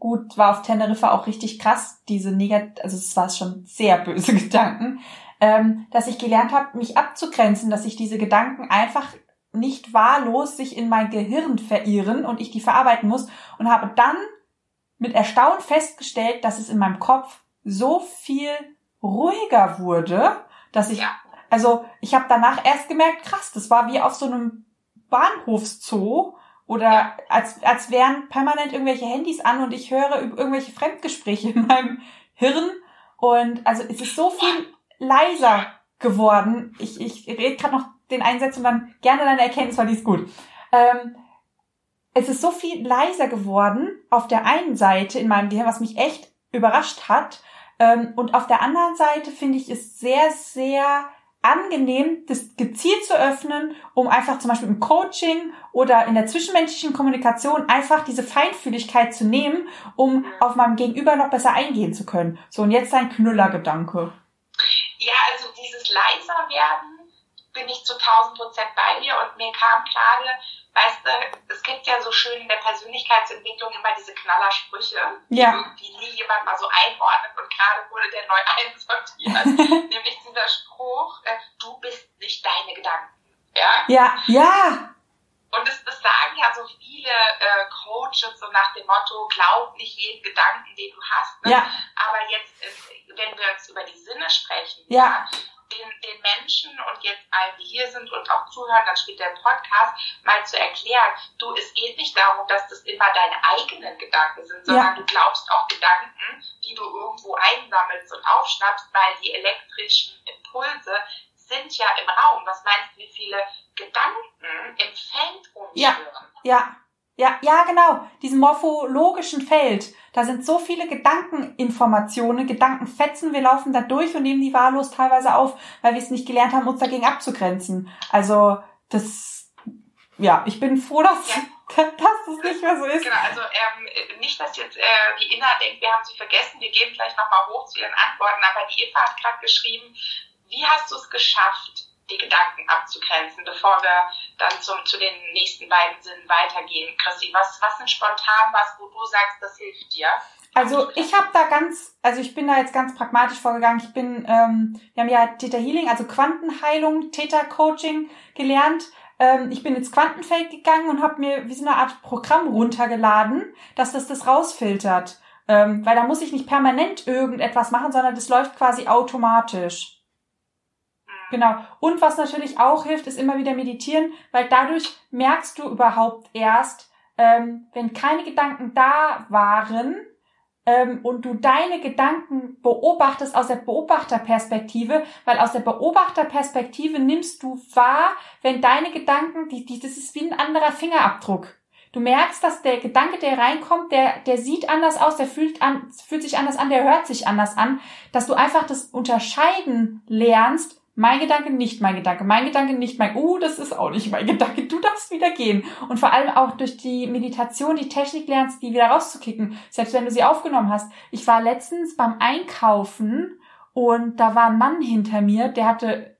gut, war auf Teneriffa auch richtig krass, diese negat, also es war schon sehr böse Gedanken, ähm, dass ich gelernt habe, mich abzugrenzen, dass ich diese Gedanken einfach nicht wahllos sich in mein Gehirn verirren und ich die verarbeiten muss und habe dann mit Erstaunen festgestellt, dass es in meinem Kopf so viel ruhiger wurde, dass ich, also ich habe danach erst gemerkt, krass, das war wie auf so einem Bahnhofszoo, oder als, als wären permanent irgendwelche Handys an und ich höre irgendwelche Fremdgespräche in meinem Hirn. Und also es ist so viel leiser geworden. Ich, ich rede gerade noch den Einsatz und dann gerne deine Erkenntnis, weil die ist gut. Ähm, es ist so viel leiser geworden auf der einen Seite in meinem Gehirn, was mich echt überrascht hat. Ähm, und auf der anderen Seite finde ich es sehr, sehr angenehm, das gezielt zu öffnen, um einfach zum Beispiel im Coaching oder in der zwischenmenschlichen Kommunikation einfach diese Feinfühligkeit zu nehmen, um auf meinem Gegenüber noch besser eingehen zu können. So, und jetzt ein Knüllergedanke. Ja, also dieses leiser werden bin ich zu 1000 Prozent bei dir und mir kam gerade, weißt du, es gibt ja so schön in der Persönlichkeitsentwicklung immer diese Knallersprüche, ja. die nie jemand mal so einordnet und gerade wurde der neu einsortiert. nämlich dieser Spruch, äh, du bist nicht deine Gedanken. Ja, ja. ja. Und das, das sagen ja so viele äh, Coaches so nach dem Motto, glaub nicht jeden Gedanken, den du hast. Ne? Ja. Aber jetzt, äh, wenn wir jetzt über die Sinne sprechen, ja. ja den, den Menschen und jetzt allen, die hier sind und auch zuhören, dann später im Podcast, mal zu erklären, du, es geht nicht darum, dass das immer deine eigenen Gedanken sind, sondern ja. du glaubst auch Gedanken, die du irgendwo einsammelst und aufschnappst, weil die elektrischen Impulse sind ja im Raum. Was meinst du, wie viele Gedanken im Feld rumschwirren? Ja, ja. Ja, ja, genau. Diesem morphologischen Feld. Da sind so viele Gedankeninformationen, Gedankenfetzen. Wir laufen da durch und nehmen die wahllos teilweise auf, weil wir es nicht gelernt haben, uns dagegen abzugrenzen. Also, das, ja, ich bin froh, dass, ja. dass das nicht mehr so ist. Genau, also ähm, nicht, dass jetzt äh, die Inna denkt, wir haben sie vergessen, wir gehen gleich nochmal hoch zu ihren Antworten, aber die Eva hat gerade geschrieben, wie hast du es geschafft, die Gedanken abzugrenzen, bevor wir dann zum, zu den nächsten beiden Sinnen weitergehen. Chrissy, was, was sind spontan was, wo du sagst, das hilft dir? Also ich habe da ganz, also ich bin da jetzt ganz pragmatisch vorgegangen. Ich bin, ähm, wir haben ja Theta Healing, also Quantenheilung, Theta Coaching gelernt. Ähm, ich bin ins Quantenfeld gegangen und habe mir wie so eine Art Programm runtergeladen, dass das das rausfiltert. Ähm, weil da muss ich nicht permanent irgendetwas machen, sondern das läuft quasi automatisch. Genau. Und was natürlich auch hilft, ist immer wieder meditieren, weil dadurch merkst du überhaupt erst, ähm, wenn keine Gedanken da waren ähm, und du deine Gedanken beobachtest aus der Beobachterperspektive, weil aus der Beobachterperspektive nimmst du wahr, wenn deine Gedanken, die, die, das ist wie ein anderer Fingerabdruck. Du merkst, dass der Gedanke, der reinkommt, der, der sieht anders aus, der fühlt, an, fühlt sich anders an, der hört sich anders an, dass du einfach das Unterscheiden lernst, mein Gedanke, nicht mein Gedanke. Mein Gedanke, nicht mein, uh, das ist auch nicht mein Gedanke. Du darfst wieder gehen. Und vor allem auch durch die Meditation die Technik lernst, die wieder rauszukicken. Selbst wenn du sie aufgenommen hast. Ich war letztens beim Einkaufen und da war ein Mann hinter mir, der hatte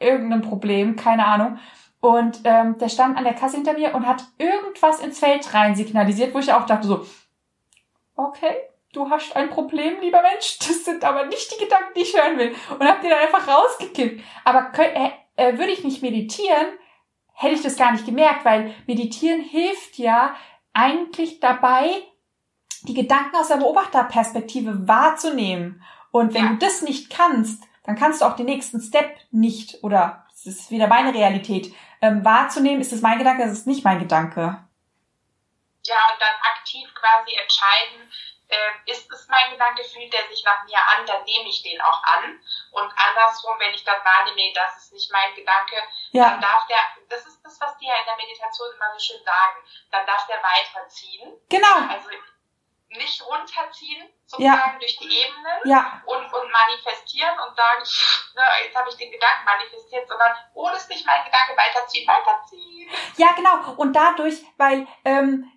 irgendein Problem, keine Ahnung. Und ähm, der stand an der Kasse hinter mir und hat irgendwas ins Feld rein signalisiert, wo ich auch dachte so, okay, du hast ein Problem, lieber Mensch, das sind aber nicht die Gedanken, die ich hören will. Und hab die dann einfach rausgekippt. Aber äh, äh, würde ich nicht meditieren, hätte ich das gar nicht gemerkt, weil meditieren hilft ja eigentlich dabei, die Gedanken aus der Beobachterperspektive wahrzunehmen. Und wenn ja. du das nicht kannst, dann kannst du auch den nächsten Step nicht, oder es ist wieder meine Realität, ähm, wahrzunehmen, ist es mein Gedanke, ist es nicht mein Gedanke. Ja, und dann aktiv quasi entscheiden, äh, ist es mein Gedanke, fühlt der sich nach mir an, dann nehme ich den auch an. Und andersrum, wenn ich dann wahrnehme, das ist nicht mein Gedanke, ja. dann darf der, das ist das, was die ja in der Meditation immer so schön sagen, dann darf der weiterziehen. Genau. Also nicht runterziehen, sozusagen ja. durch die Ebenen ja. und, und manifestieren und sagen, ne, jetzt habe ich den Gedanken manifestiert, sondern oh, das ist nicht mein Gedanke, weiterziehen, weiterziehen. Ja, genau. Und dadurch, weil ähm,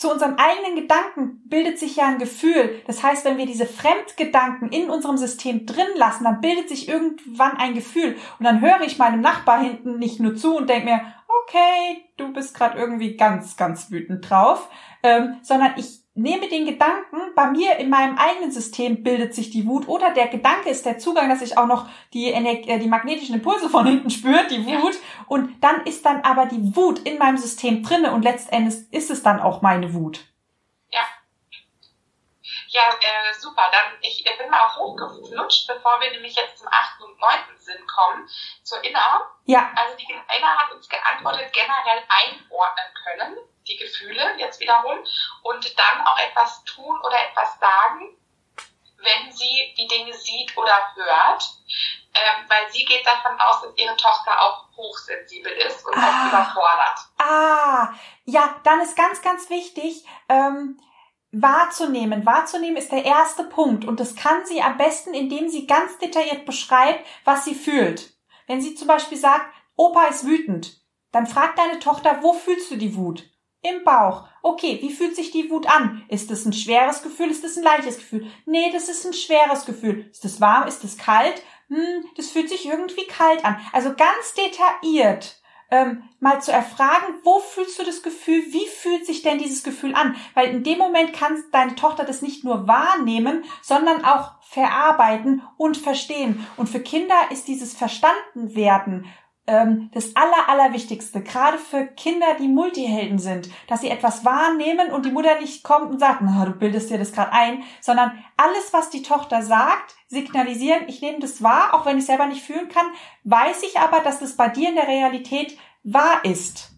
zu unseren eigenen Gedanken bildet sich ja ein Gefühl. Das heißt, wenn wir diese Fremdgedanken in unserem System drin lassen, dann bildet sich irgendwann ein Gefühl. Und dann höre ich meinem Nachbar hinten nicht nur zu und denke mir, okay, du bist gerade irgendwie ganz, ganz wütend drauf, ähm, sondern ich nehme den Gedanken, bei mir in meinem eigenen System bildet sich die Wut oder der Gedanke ist der Zugang, dass ich auch noch die, äh, die magnetischen Impulse von hinten spüre, die Wut und dann ist dann aber die Wut in meinem System drinne und letztendlich ist es dann auch meine Wut. Ja. Ja, äh, super. Dann ich bin mal auch hochgeflutscht, bevor wir nämlich jetzt zum achten und neunten Sinn kommen, zur Inner. Ja. Also die Inner hat uns geantwortet, generell einordnen können die Gefühle jetzt wiederum und dann auch etwas tun oder etwas sagen, wenn sie die Dinge sieht oder hört, ähm, weil sie geht davon aus, dass ihre Tochter auch hochsensibel ist und ah. auch überfordert. Ah, ja, dann ist ganz, ganz wichtig, ähm, wahrzunehmen. Wahrzunehmen ist der erste Punkt und das kann sie am besten, indem sie ganz detailliert beschreibt, was sie fühlt. Wenn sie zum Beispiel sagt, Opa ist wütend, dann fragt deine Tochter, wo fühlst du die Wut? Im Bauch. Okay, wie fühlt sich die Wut an? Ist es ein schweres Gefühl? Ist es ein leichtes Gefühl? Nee, das ist ein schweres Gefühl. Ist es warm? Ist es kalt? Hm, das fühlt sich irgendwie kalt an. Also ganz detailliert ähm, mal zu erfragen, wo fühlst du das Gefühl? Wie fühlt sich denn dieses Gefühl an? Weil in dem Moment kann deine Tochter das nicht nur wahrnehmen, sondern auch verarbeiten und verstehen. Und für Kinder ist dieses Verstandenwerden das Aller, Allerwichtigste, gerade für Kinder, die Multihelden sind, dass sie etwas wahrnehmen und die Mutter nicht kommt und sagt, na, du bildest dir das gerade ein, sondern alles, was die Tochter sagt, signalisieren, ich nehme das wahr, auch wenn ich selber nicht fühlen kann, weiß ich aber, dass das bei dir in der Realität wahr ist.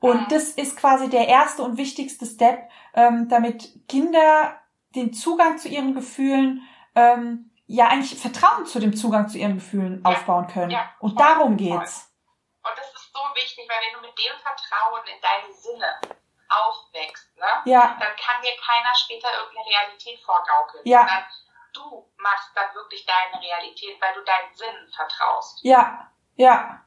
Und mhm. das ist quasi der erste und wichtigste Step, ähm, damit Kinder den Zugang zu ihren Gefühlen ähm, ja eigentlich Vertrauen zu dem Zugang zu ihren Gefühlen ja, aufbauen können. Ja, und voll, darum geht's. Ist so wichtig, weil wenn du mit dem Vertrauen in deine Sinne aufwächst, ne, ja. dann kann dir keiner später irgendeine Realität vorgaukeln. Ja. Sondern du machst dann wirklich deine Realität, weil du deinen Sinnen vertraust. Ja, ja.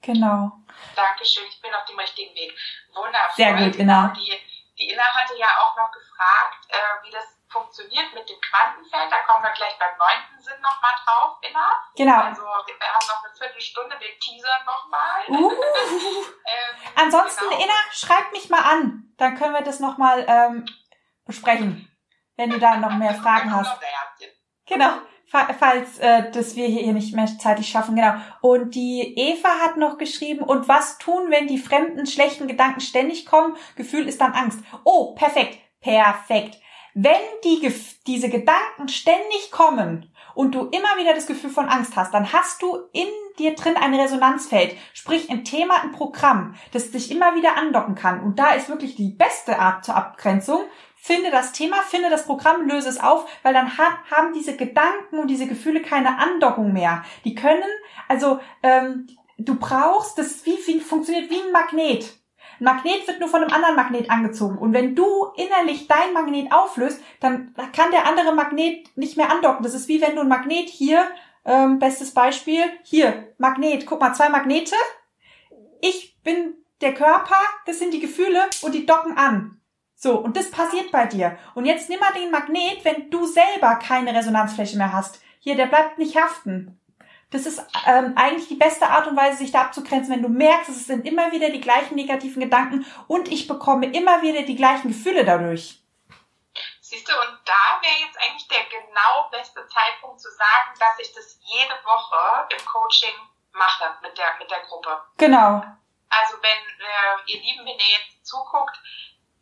Genau. Dankeschön, ich bin auf dem richtigen Weg. Wundervoll. Sehr gut, genau. Die, die Inna hatte ja auch noch gefragt, äh, wie das funktioniert mit dem Quantenfeld. Da kommen wir gleich beim neunten Sinn nochmal drauf, Inna. Genau. Also wir haben noch eine Viertelstunde, wir teasern nochmal. Uh. ähm, Ansonsten, genau. Inna, schreib mich mal an. Dann können wir das nochmal ähm, besprechen, wenn du da noch mehr Fragen hast. Genau falls äh, das wir hier nicht mehr zeitlich schaffen, genau. Und die Eva hat noch geschrieben, und was tun, wenn die fremden schlechten Gedanken ständig kommen? Gefühl ist dann Angst. Oh, perfekt, perfekt. Wenn die, diese Gedanken ständig kommen und du immer wieder das Gefühl von Angst hast, dann hast du in dir drin ein Resonanzfeld, sprich ein Thema, ein Programm, das dich immer wieder andocken kann. Und da ist wirklich die beste Art zur Abgrenzung. Finde das Thema, finde das Programm, löse es auf, weil dann hat, haben diese Gedanken und diese Gefühle keine Andockung mehr. Die können, also ähm, du brauchst, das wie, wie funktioniert wie ein Magnet. Magnet wird nur von einem anderen Magnet angezogen. Und wenn du innerlich dein Magnet auflöst, dann kann der andere Magnet nicht mehr andocken. Das ist wie wenn du ein Magnet hier, ähm, bestes Beispiel, hier, Magnet, guck mal, zwei Magnete. Ich bin der Körper, das sind die Gefühle und die docken an. So, und das passiert bei dir. Und jetzt nimm mal den Magnet, wenn du selber keine Resonanzfläche mehr hast. Hier, der bleibt nicht haften. Das ist ähm, eigentlich die beste Art und Weise, sich da abzugrenzen, wenn du merkst, es sind immer wieder die gleichen negativen Gedanken und ich bekomme immer wieder die gleichen Gefühle dadurch. Siehst du, und da wäre jetzt eigentlich der genau beste Zeitpunkt zu sagen, dass ich das jede Woche im Coaching mache mit der, mit der Gruppe. Genau. Also wenn äh, ihr Lieben, wenn ihr jetzt zuguckt,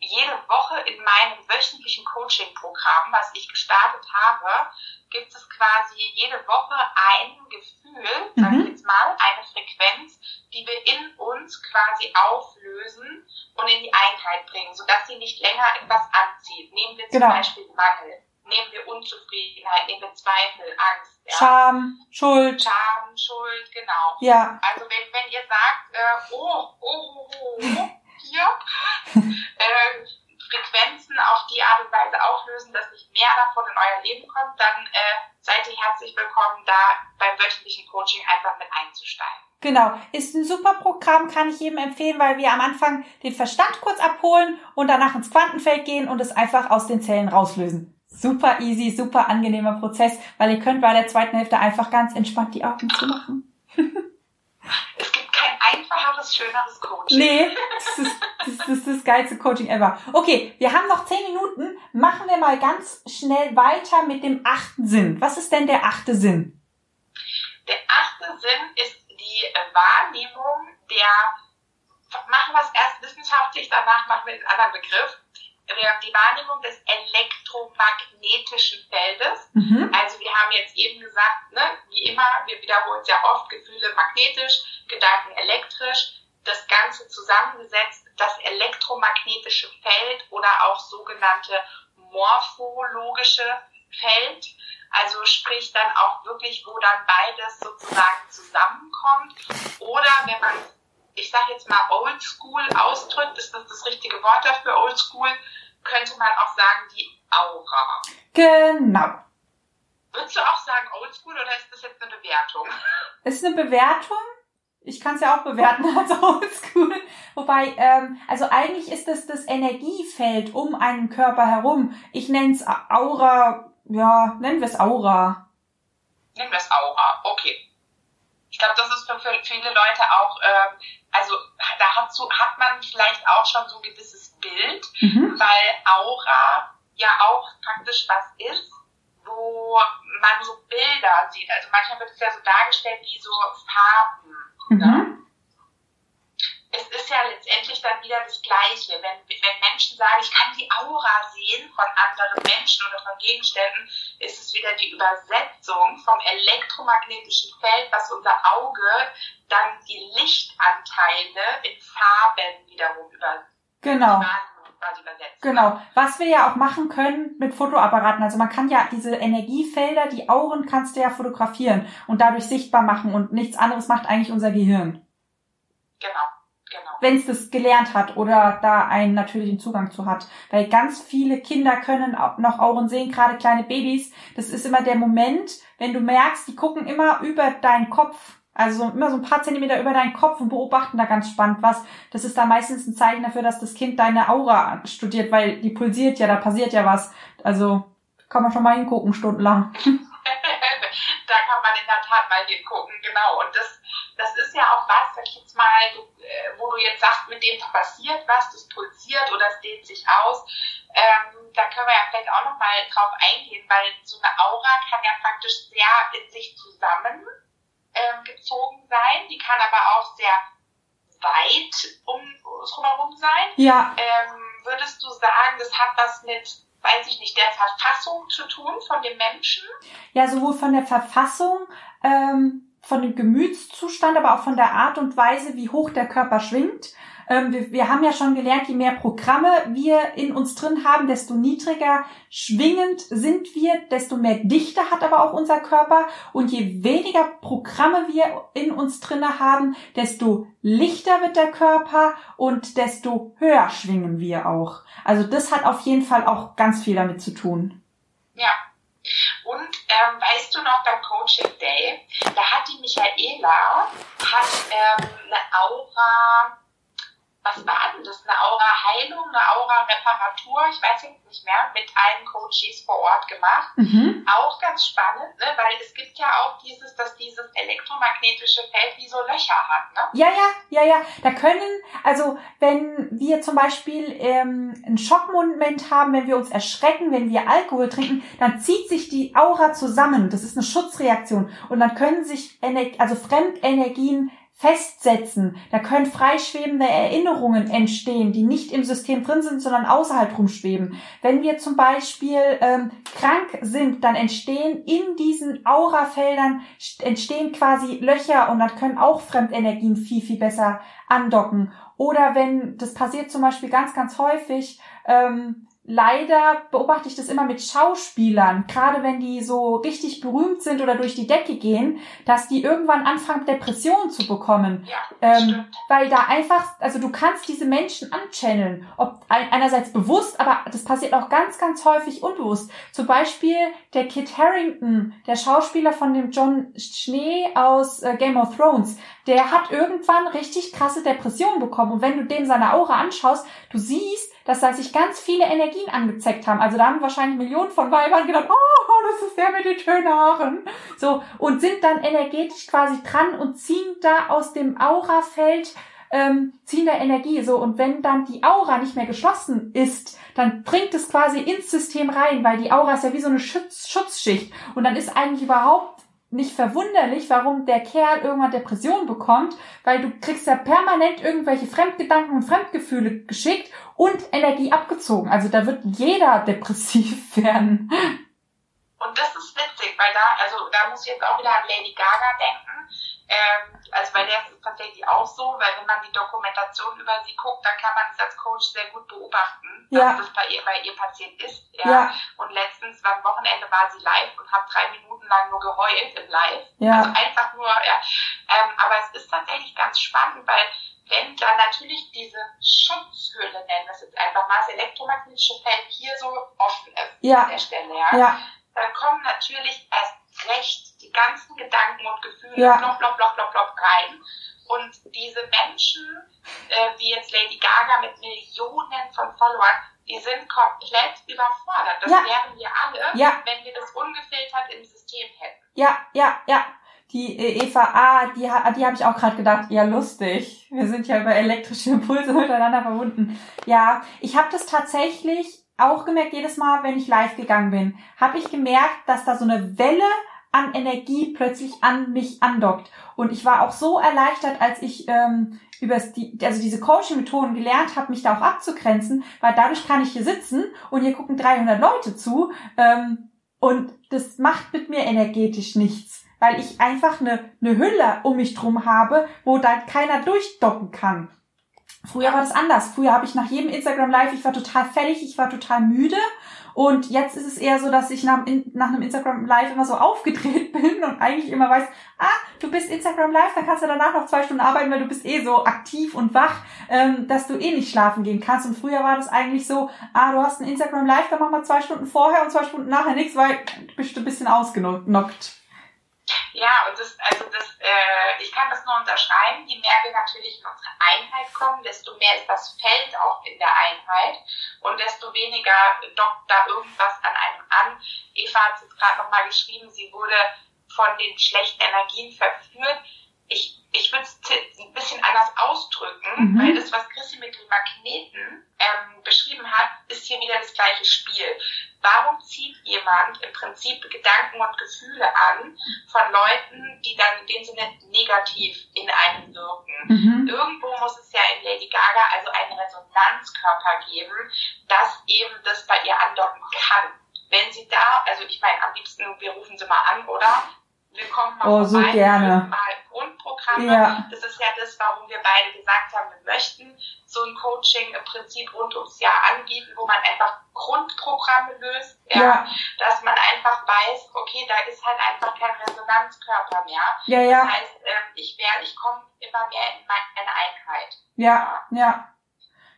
jede Woche in meinem wöchentlichen Coaching-Programm, was ich gestartet habe, gibt es quasi jede Woche ein Gefühl, mhm. sag ich jetzt mal, eine Frequenz, die wir in uns quasi auflösen und in die Einheit bringen, sodass sie nicht länger etwas anzieht. Nehmen wir zum genau. Beispiel Mangel, nehmen wir Unzufriedenheit, nehmen wir Zweifel, Angst. Ja. Scham, Schuld. Scham, Schuld, genau. Ja. Also wenn, wenn ihr sagt, äh, oh, oh, oh, oh, hier, äh, Frequenzen auf die Art und Weise auflösen, dass nicht mehr davon in euer Leben kommt, dann äh, seid ihr herzlich willkommen, da beim wöchentlichen Coaching einfach mit einzusteigen. Genau, ist ein super Programm, kann ich jedem empfehlen, weil wir am Anfang den Verstand kurz abholen und danach ins Quantenfeld gehen und es einfach aus den Zellen rauslösen. Super easy, super angenehmer Prozess, weil ihr könnt bei der zweiten Hälfte einfach ganz entspannt die Augen zumachen. es gibt einfacheres, schöneres Coaching. Nee, das ist, das ist das geilste Coaching ever. Okay, wir haben noch zehn Minuten. Machen wir mal ganz schnell weiter mit dem achten Sinn. Was ist denn der achte Sinn? Der achte Sinn ist die äh, Wahrnehmung der, machen wir es erst wissenschaftlich, danach machen wir den anderen Begriff, die Wahrnehmung des elektromagnetischen Feldes. Mhm. Also wir haben jetzt eben gesagt, ne, wie immer, wir wiederholen sehr oft Gefühle magnetisch, Gedanken elektrisch, das Ganze zusammengesetzt, das elektromagnetische Feld oder auch sogenannte morphologische Feld. Also sprich dann auch wirklich, wo dann beides sozusagen zusammenkommt. Oder wenn man, ich sage jetzt mal oldschool ausdrückt, ist das das richtige Wort dafür, oldschool, könnte man auch sagen die Aura. Genau. Würdest du auch sagen oldschool oder ist das jetzt eine Bewertung? Ist eine Bewertung. Ich kann es ja auch bewerten als oldschool. Wobei, ähm, also eigentlich ist das das Energiefeld um einen Körper herum. Ich nenne es Aura ja, nennen wir es Aura. Nennen wir es Aura, okay. Ich glaube, das ist für, viele Leute auch, äh, also da hat, so, hat man vielleicht auch schon so ein gewisses Bild, mhm. weil Aura ja auch praktisch was ist, wo man so Bilder sieht. Also manchmal wird es ja so dargestellt wie so Farben. Mhm. Ne? Es ist ja letztendlich dann wieder das Gleiche. Wenn, wenn Menschen sagen, ich kann die Aura sehen von anderen Menschen oder von Gegenständen, ist es wieder die Übersetzung vom elektromagnetischen Feld, was unser Auge dann die Lichtanteile in Farben wiederum über genau. Genau. Was wir ja auch machen können mit Fotoapparaten. Also man kann ja diese Energiefelder, die Auren kannst du ja fotografieren und dadurch sichtbar machen und nichts anderes macht eigentlich unser Gehirn. Genau. Wenn es das gelernt hat oder da einen natürlichen Zugang zu hat. Weil ganz viele Kinder können auch noch Auren sehen, gerade kleine Babys. Das ist immer der Moment, wenn du merkst, die gucken immer über deinen Kopf. Also immer so ein paar Zentimeter über deinen Kopf und beobachten da ganz spannend was. Das ist da meistens ein Zeichen dafür, dass das Kind deine Aura studiert, weil die pulsiert ja, da passiert ja was. Also kann man schon mal hingucken, stundenlang. da kann man in der Tat mal hingucken, genau. Und das das ist ja auch was, sag ich jetzt mal, du, äh, wo du jetzt sagst, mit dem passiert was, das pulsiert oder es dehnt sich aus. Ähm, da können wir ja vielleicht auch nochmal drauf eingehen, weil so eine Aura kann ja praktisch sehr in sich zusammen ähm, sein. Die kann aber auch sehr weit um drumherum sein. Ja. Ähm, würdest du sagen, das hat was mit weiß ich nicht, der Verfassung zu tun von dem Menschen? Ja, sowohl von der Verfassung, ähm, von dem Gemütszustand, aber auch von der Art und Weise, wie hoch der Körper schwingt. Ähm, wir, wir, haben ja schon gelernt, je mehr Programme wir in uns drin haben, desto niedriger schwingend sind wir, desto mehr Dichte hat aber auch unser Körper. Und je weniger Programme wir in uns drinne haben, desto lichter wird der Körper und desto höher schwingen wir auch. Also das hat auf jeden Fall auch ganz viel damit zu tun. Ja, und ähm, weißt du noch beim Coaching Day, da hat die Michaela hat ähm, eine Aura was war denn das? Eine Aura-Heilung, eine Aura-Reparatur, ich weiß jetzt nicht mehr, mit allen Coaches vor Ort gemacht. Mhm. Auch ganz spannend, ne? weil es gibt ja auch dieses, dass dieses elektromagnetische Feld wie so Löcher hat. Ne? Ja, ja, ja, ja. Da können, also wenn wir zum Beispiel ähm, einen Schockmoment haben, wenn wir uns erschrecken, wenn wir Alkohol trinken, dann zieht sich die Aura zusammen. Das ist eine Schutzreaktion. Und dann können sich also Fremdenergien festsetzen. Da können freischwebende Erinnerungen entstehen, die nicht im System drin sind, sondern außerhalb rumschweben. Wenn wir zum Beispiel ähm, krank sind, dann entstehen in diesen Aurafeldern entstehen quasi Löcher und dann können auch Fremdenergien viel, viel besser andocken. Oder wenn, das passiert zum Beispiel ganz, ganz häufig, ähm, leider beobachte ich das immer mit Schauspielern, gerade wenn die so richtig berühmt sind oder durch die Decke gehen, dass die irgendwann anfangen, Depressionen zu bekommen. Ja, ähm, weil da einfach, also du kannst diese Menschen anchanneln, ob einerseits bewusst, aber das passiert auch ganz, ganz häufig unbewusst. Zum Beispiel der Kit Harrington, der Schauspieler von dem John Schnee aus äh, Game of Thrones, der hat irgendwann richtig krasse Depressionen bekommen. Und wenn du dem seine Aura anschaust, du siehst, dass da sich ganz viele Energien angezeigt haben. Also da haben wahrscheinlich Millionen von Weibern gedacht, oh, das ist der mit den schönen Haaren. So, und sind dann energetisch quasi dran und ziehen da aus dem Aurafeld ähm, ziehen da Energie so und wenn dann die Aura nicht mehr geschlossen ist, dann dringt es quasi ins System rein, weil die Aura ist ja wie so eine Schutz Schutzschicht und dann ist eigentlich überhaupt nicht verwunderlich, warum der Kerl irgendwann Depression bekommt, weil du kriegst ja permanent irgendwelche Fremdgedanken und Fremdgefühle geschickt und Energie abgezogen. Also da wird jeder depressiv werden. Und das ist witzig, weil da, also da muss ich jetzt auch wieder an Lady Gaga denken. Ähm, also bei der ist es tatsächlich auch so, weil wenn man die Dokumentation über sie guckt, dann kann man es als Coach sehr gut beobachten, ja. was das bei ihr, bei ihr passiert ist. Ja. ja. Und letztens am Wochenende war sie live und hat drei Minuten lang nur geheult im Live. Ja. Also einfach nur, ja. Ähm, aber es ist tatsächlich ganz spannend, weil wenn dann natürlich diese Schutzhülle, nennen wir es jetzt einfach mal, das elektromagnetische Feld hier so offen ist ja. an der Stelle, ja, ja. Dann kommen natürlich erst recht die ganzen Gedanken und Gefühle ja. plopp, plopp, plopp, plopp, plopp rein. Und diese Menschen, äh, wie jetzt Lady Gaga mit Millionen von Followern, die sind komplett überfordert. Das ja. wären wir alle, ja. wenn wir das ungefiltert im System hätten. Ja, ja, ja. Die äh, Eva A, die, die habe ich auch gerade gedacht, ja lustig. Wir sind ja über elektrische Impulse miteinander verbunden. Ja, ich habe das tatsächlich auch gemerkt, jedes Mal, wenn ich live gegangen bin, habe ich gemerkt, dass da so eine Welle an Energie plötzlich an mich andockt. Und ich war auch so erleichtert, als ich ähm, über die, also diese Coaching-Methoden gelernt habe, mich da auch abzugrenzen, weil dadurch kann ich hier sitzen und hier gucken 300 Leute zu ähm, und das macht mit mir energetisch nichts, weil ich einfach eine, eine Hülle um mich drum habe, wo da keiner durchdocken kann. Früher war das anders. Früher habe ich nach jedem Instagram Live, ich war total fertig, ich war total müde. Und jetzt ist es eher so, dass ich nach, nach einem Instagram Live immer so aufgedreht bin und eigentlich immer weiß, ah, du bist Instagram Live, dann kannst du danach noch zwei Stunden arbeiten, weil du bist eh so aktiv und wach, ähm, dass du eh nicht schlafen gehen kannst. Und früher war das eigentlich so, ah, du hast ein Instagram Live, dann mach mal zwei Stunden vorher und zwei Stunden nachher nichts, weil du bist ein bisschen ausgenockt. Ja, und das, also das, äh, ich kann das nur unterschreiben. Je mehr wir natürlich in unsere Einheit kommen, desto mehr ist das Feld auch in der Einheit und desto weniger dockt da irgendwas an einem an. Eva hat es jetzt gerade nochmal geschrieben, sie wurde von den schlechten Energien verführt. Ich ich würde es ein bisschen anders ausdrücken, mhm. weil das, was Chrissy mit den Magneten ähm, beschrieben hat, ist hier wieder das gleiche Spiel. Warum zieht jemand im Prinzip Gedanken und Gefühle an von Leuten, die dann in dem Sinne negativ in einem wirken? Mhm. Irgendwo muss es ja in Lady Gaga also einen Resonanzkörper geben, dass eben das bei ihr andocken kann. Wenn sie da, also ich meine, am liebsten, wir rufen sie mal an, oder? Wir kommen mal oh, so gerne. mal Grundprogramme. Ja. Das ist ja das, warum wir beide gesagt haben, wir möchten so ein Coaching im Prinzip rund ums Jahr anbieten, wo man einfach Grundprogramme löst, ja, ja. dass man einfach weiß, okay, da ist halt einfach kein Resonanzkörper mehr. Ja, ja. Das heißt, ähm, ich werde, ich komme immer mehr in meine Einheit. Ja, ja. ja.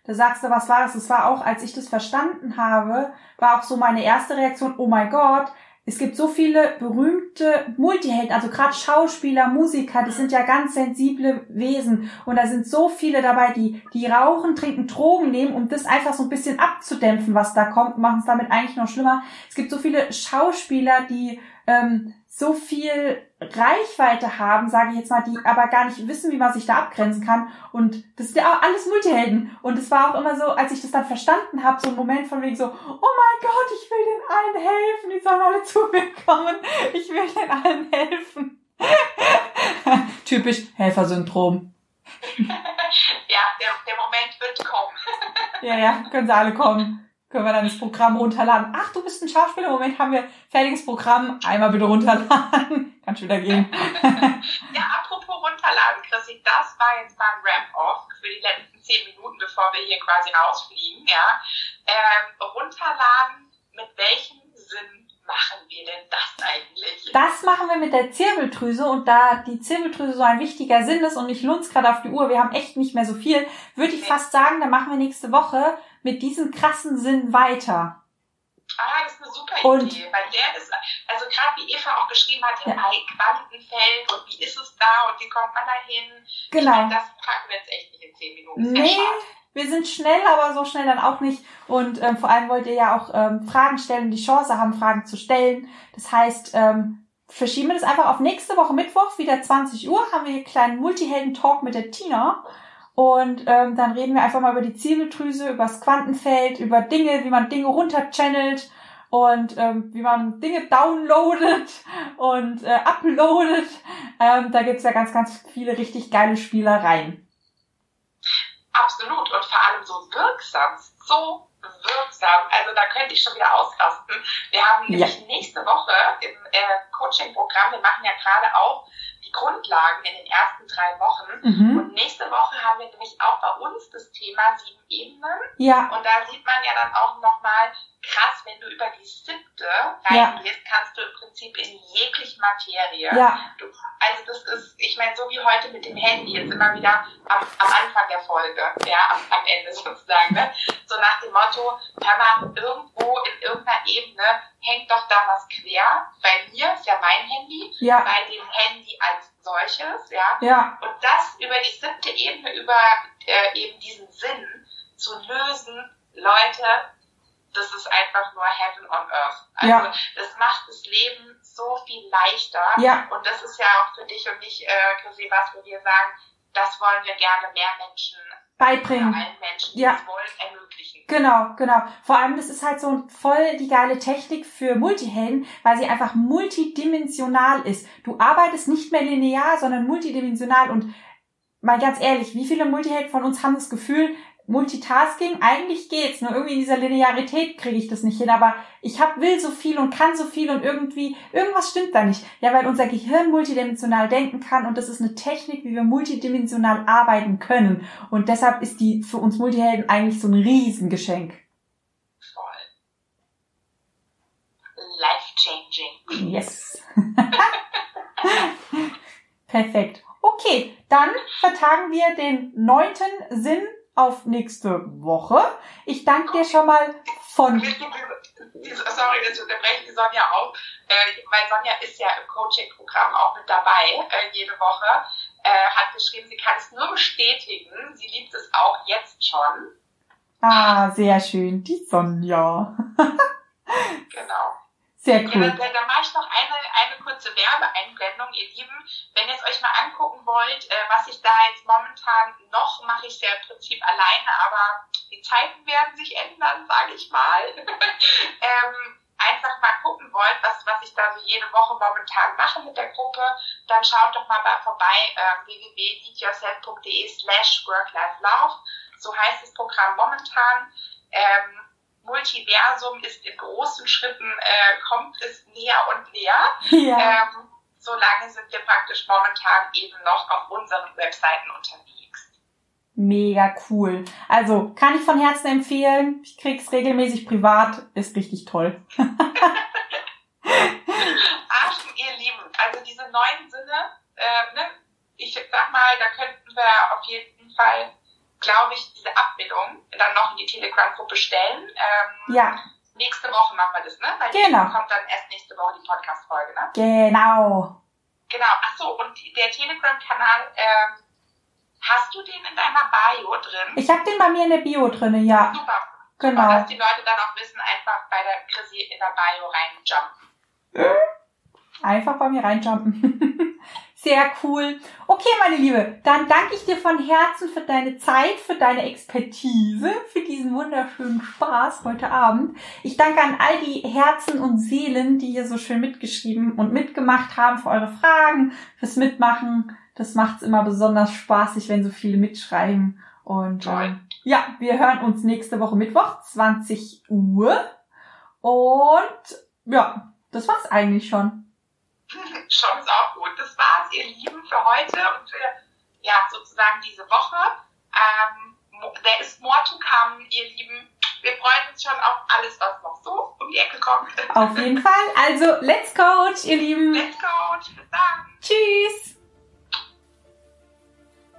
Da sagst du, was war das? Das war auch, als ich das verstanden habe, war auch so meine erste Reaktion, oh mein Gott, es gibt so viele berühmte Multihelden, also gerade Schauspieler, Musiker, die sind ja ganz sensible Wesen und da sind so viele dabei, die die rauchen, trinken, Drogen nehmen, um das einfach so ein bisschen abzudämpfen, was da kommt, machen es damit eigentlich noch schlimmer. Es gibt so viele Schauspieler, die ähm, so viel Reichweite haben, sage ich jetzt mal, die aber gar nicht wissen, wie man sich da abgrenzen kann. Und das ist ja auch alles Multihelden. Und es war auch immer so, als ich das dann verstanden habe, so ein Moment von wegen so, oh mein Gott, ich will den allen helfen, die sollen alle zu mir kommen, ich will den allen helfen. Typisch Helfersyndrom. ja, der, der Moment wird kommen. ja, ja, können sie alle kommen können wir dann das Programm runterladen. Ach, ein Schauspieler. Im Moment haben wir fertiges Programm. Einmal bitte runterladen. Kannst wieder gehen. ja, apropos runterladen Chrissy, das war jetzt mal ein Ramp-Off für die letzten zehn Minuten, bevor wir hier quasi rausfliegen, ja. Ähm, runterladen, mit welchem Sinn machen wir denn das eigentlich? Das machen wir mit der Zirbeldrüse und da die Zirbeldrüse so ein wichtiger Sinn ist und ich lunz gerade auf die Uhr, wir haben echt nicht mehr so viel, würde ich fast sagen, da machen wir nächste Woche mit diesem krassen Sinn weiter. Ah, das ist eine super und, Idee, weil der ist, also gerade wie Eva auch geschrieben hat, im ja. Quantenfeld und wie ist es da und wie kommt man da hin? Genau. Meine, das packen wir jetzt echt nicht in zehn Minuten. Nee, wir sind schnell, aber so schnell dann auch nicht. Und ähm, vor allem wollt ihr ja auch ähm, Fragen stellen, die Chance haben, Fragen zu stellen. Das heißt, ähm, verschieben wir das einfach auf nächste Woche Mittwoch, wieder 20 Uhr, haben wir hier einen kleinen Multihelden-Talk mit der Tina. Und ähm, dann reden wir einfach mal über die Zirbeldrüse, über das Quantenfeld, über Dinge, wie man Dinge runterchannelt und ähm, wie man Dinge downloadet und äh, uploadet. Ähm, da gibt's ja ganz, ganz viele richtig geile Spielereien. Absolut und vor allem so wirksam, so wirksam. Also da könnte ich schon wieder ausrasten. Wir haben nämlich ja. nächste Woche im äh, Coaching-Programm, wir machen ja gerade auch die Grundlagen in den ersten drei Wochen. Mhm. Und nächste Woche haben wir nämlich auch bei uns das Thema sieben Ebenen. Ja. Und da sieht man ja dann auch nochmal, krass, wenn du über die siebte reingehst, ja. kannst du im Prinzip in jegliche Materie. Ja. Du, also das ist, ich meine, so wie heute mit dem Handy, jetzt immer wieder am, am Anfang der Folge, ja, am, am Ende sozusagen, ne? so nach dem Motto, hör mal, irgendwo in irgendeiner Ebene hängt doch da was quer. Bei mir ist ja mein Handy, ja. bei dem Handy als solches, ja. ja. Und das über die siebte Ebene, über äh, eben diesen Sinn zu lösen, Leute, das ist einfach nur Heaven on Earth. Also ja. das macht das Leben so viel leichter. Ja. Und das ist ja auch für dich und mich, äh, Chrissy, was wo wir sagen, das wollen wir gerne mehr Menschen beibringen. Allen Menschen, ja. das wollen, ermöglichen. Genau, genau. Vor allem, das ist halt so voll die geile Technik für Multihelden, weil sie einfach multidimensional ist. Du arbeitest nicht mehr linear, sondern multidimensional und mal ganz ehrlich, wie viele Multihelden von uns haben das Gefühl, Multitasking, eigentlich geht's, nur irgendwie in dieser Linearität kriege ich das nicht hin, aber ich hab, will so viel und kann so viel und irgendwie, irgendwas stimmt da nicht. Ja, weil unser Gehirn multidimensional denken kann und das ist eine Technik, wie wir multidimensional arbeiten können. Und deshalb ist die für uns Multihelden eigentlich so ein Riesengeschenk. Voll. Life-changing. Yes. Perfekt. Okay, dann vertagen wir den neunten Sinn auf nächste Woche. Ich danke dir schon mal von. Sorry, ich unterbreche die Sonja auch, äh, weil Sonja ist ja im Coaching-Programm auch mit dabei, äh, jede Woche, äh, hat geschrieben, sie kann es nur bestätigen, sie liebt es auch jetzt schon. Ah, sehr schön, die Sonja. genau. Sehr cool. Ja, da, da mache ich noch eine, eine kurze Werbeeinblendung, ihr Lieben. Wenn ihr es euch mal angucken wollt, äh, was ich da jetzt momentan noch mache, ich ja im Prinzip alleine, aber die Zeiten werden sich ändern, sage ich mal. ähm, einfach mal gucken wollt, was, was ich da so jede Woche momentan mache mit der Gruppe, dann schaut doch mal bei, vorbei äh, www.leadyourself.de slash work-life-love. So heißt das Programm momentan. Ähm, Multiversum ist in großen Schritten, äh, kommt es näher und näher. Ja. Ähm, solange sind wir praktisch momentan eben noch auf unseren Webseiten unterwegs. Mega cool. Also kann ich von Herzen empfehlen. Ich krieg's regelmäßig privat. Ist richtig toll. Ach, ihr Lieben, also diese neuen Sinne, äh, ne, ich sag mal, da könnten wir auf jeden Fall glaube ich, diese Abbildung dann noch in die Telegram-Gruppe stellen. Ähm, ja. Nächste Woche machen wir das, ne? Weil genau. kommt dann erst nächste Woche die Podcast-Folge, ne? Genau. Genau. Ach so, und der Telegram-Kanal, ähm, hast du den in deiner Bio drin? Ich habe den bei mir in der Bio drin, ja. Super. Genau. Super, dass die Leute dann auch wissen, einfach bei der Chrissy in der Bio reinjumpen. Einfach bei mir reinjumpen. Sehr cool. Okay, meine Liebe, dann danke ich dir von Herzen für deine Zeit, für deine Expertise, für diesen wunderschönen Spaß heute Abend. Ich danke an all die Herzen und Seelen, die hier so schön mitgeschrieben und mitgemacht haben, für eure Fragen, fürs Mitmachen. Das macht's immer besonders spaßig, wenn so viele mitschreiben. Und äh, ja, wir hören uns nächste Woche Mittwoch, 20 Uhr. Und ja, das war's eigentlich schon. Ist auch gut. Das war's, ihr Lieben, für heute und für ja, sozusagen diese Woche. Ähm, there is more to come, ihr Lieben. Wir freuen uns schon auf alles, was noch so um die Ecke kommt. Auf jeden Fall. Also, let's coach, ihr Lieben. Let's coach. Bis dann. Tschüss.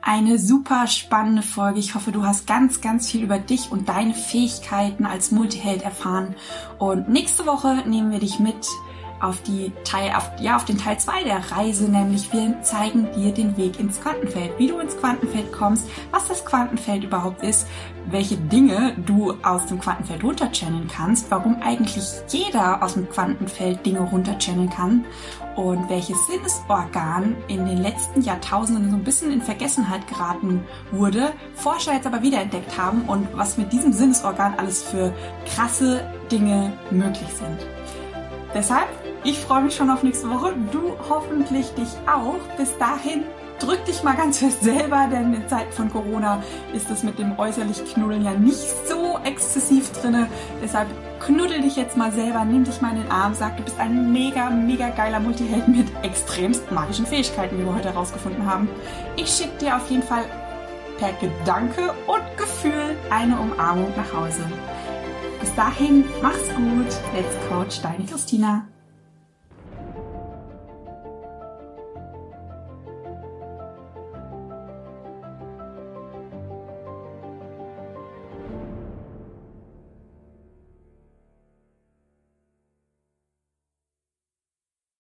Eine super spannende Folge. Ich hoffe, du hast ganz, ganz viel über dich und deine Fähigkeiten als Multiheld erfahren. Und nächste Woche nehmen wir dich mit auf die Teil, auf, ja, auf den Teil 2 der Reise, nämlich wir zeigen dir den Weg ins Quantenfeld, wie du ins Quantenfeld kommst, was das Quantenfeld überhaupt ist, welche Dinge du aus dem Quantenfeld runterchanneln kannst, warum eigentlich jeder aus dem Quantenfeld Dinge runterchanneln kann und welches Sinnesorgan in den letzten Jahrtausenden so ein bisschen in Vergessenheit geraten wurde, Forscher jetzt aber wiederentdeckt haben und was mit diesem Sinnesorgan alles für krasse Dinge möglich sind. Deshalb ich freue mich schon auf nächste Woche. Du hoffentlich dich auch. Bis dahin drück dich mal ganz fest selber, denn in Zeiten von Corona ist es mit dem äußerlich Knuddeln ja nicht so exzessiv drinne. Deshalb knuddel dich jetzt mal selber, nimm dich mal in den Arm, sag, du bist ein mega, mega geiler Multiheld mit extremst magischen Fähigkeiten, wie wir heute herausgefunden haben. Ich schicke dir auf jeden Fall per Gedanke und Gefühl eine Umarmung nach Hause. Bis dahin, mach's gut. Let's Coach, deine Christina.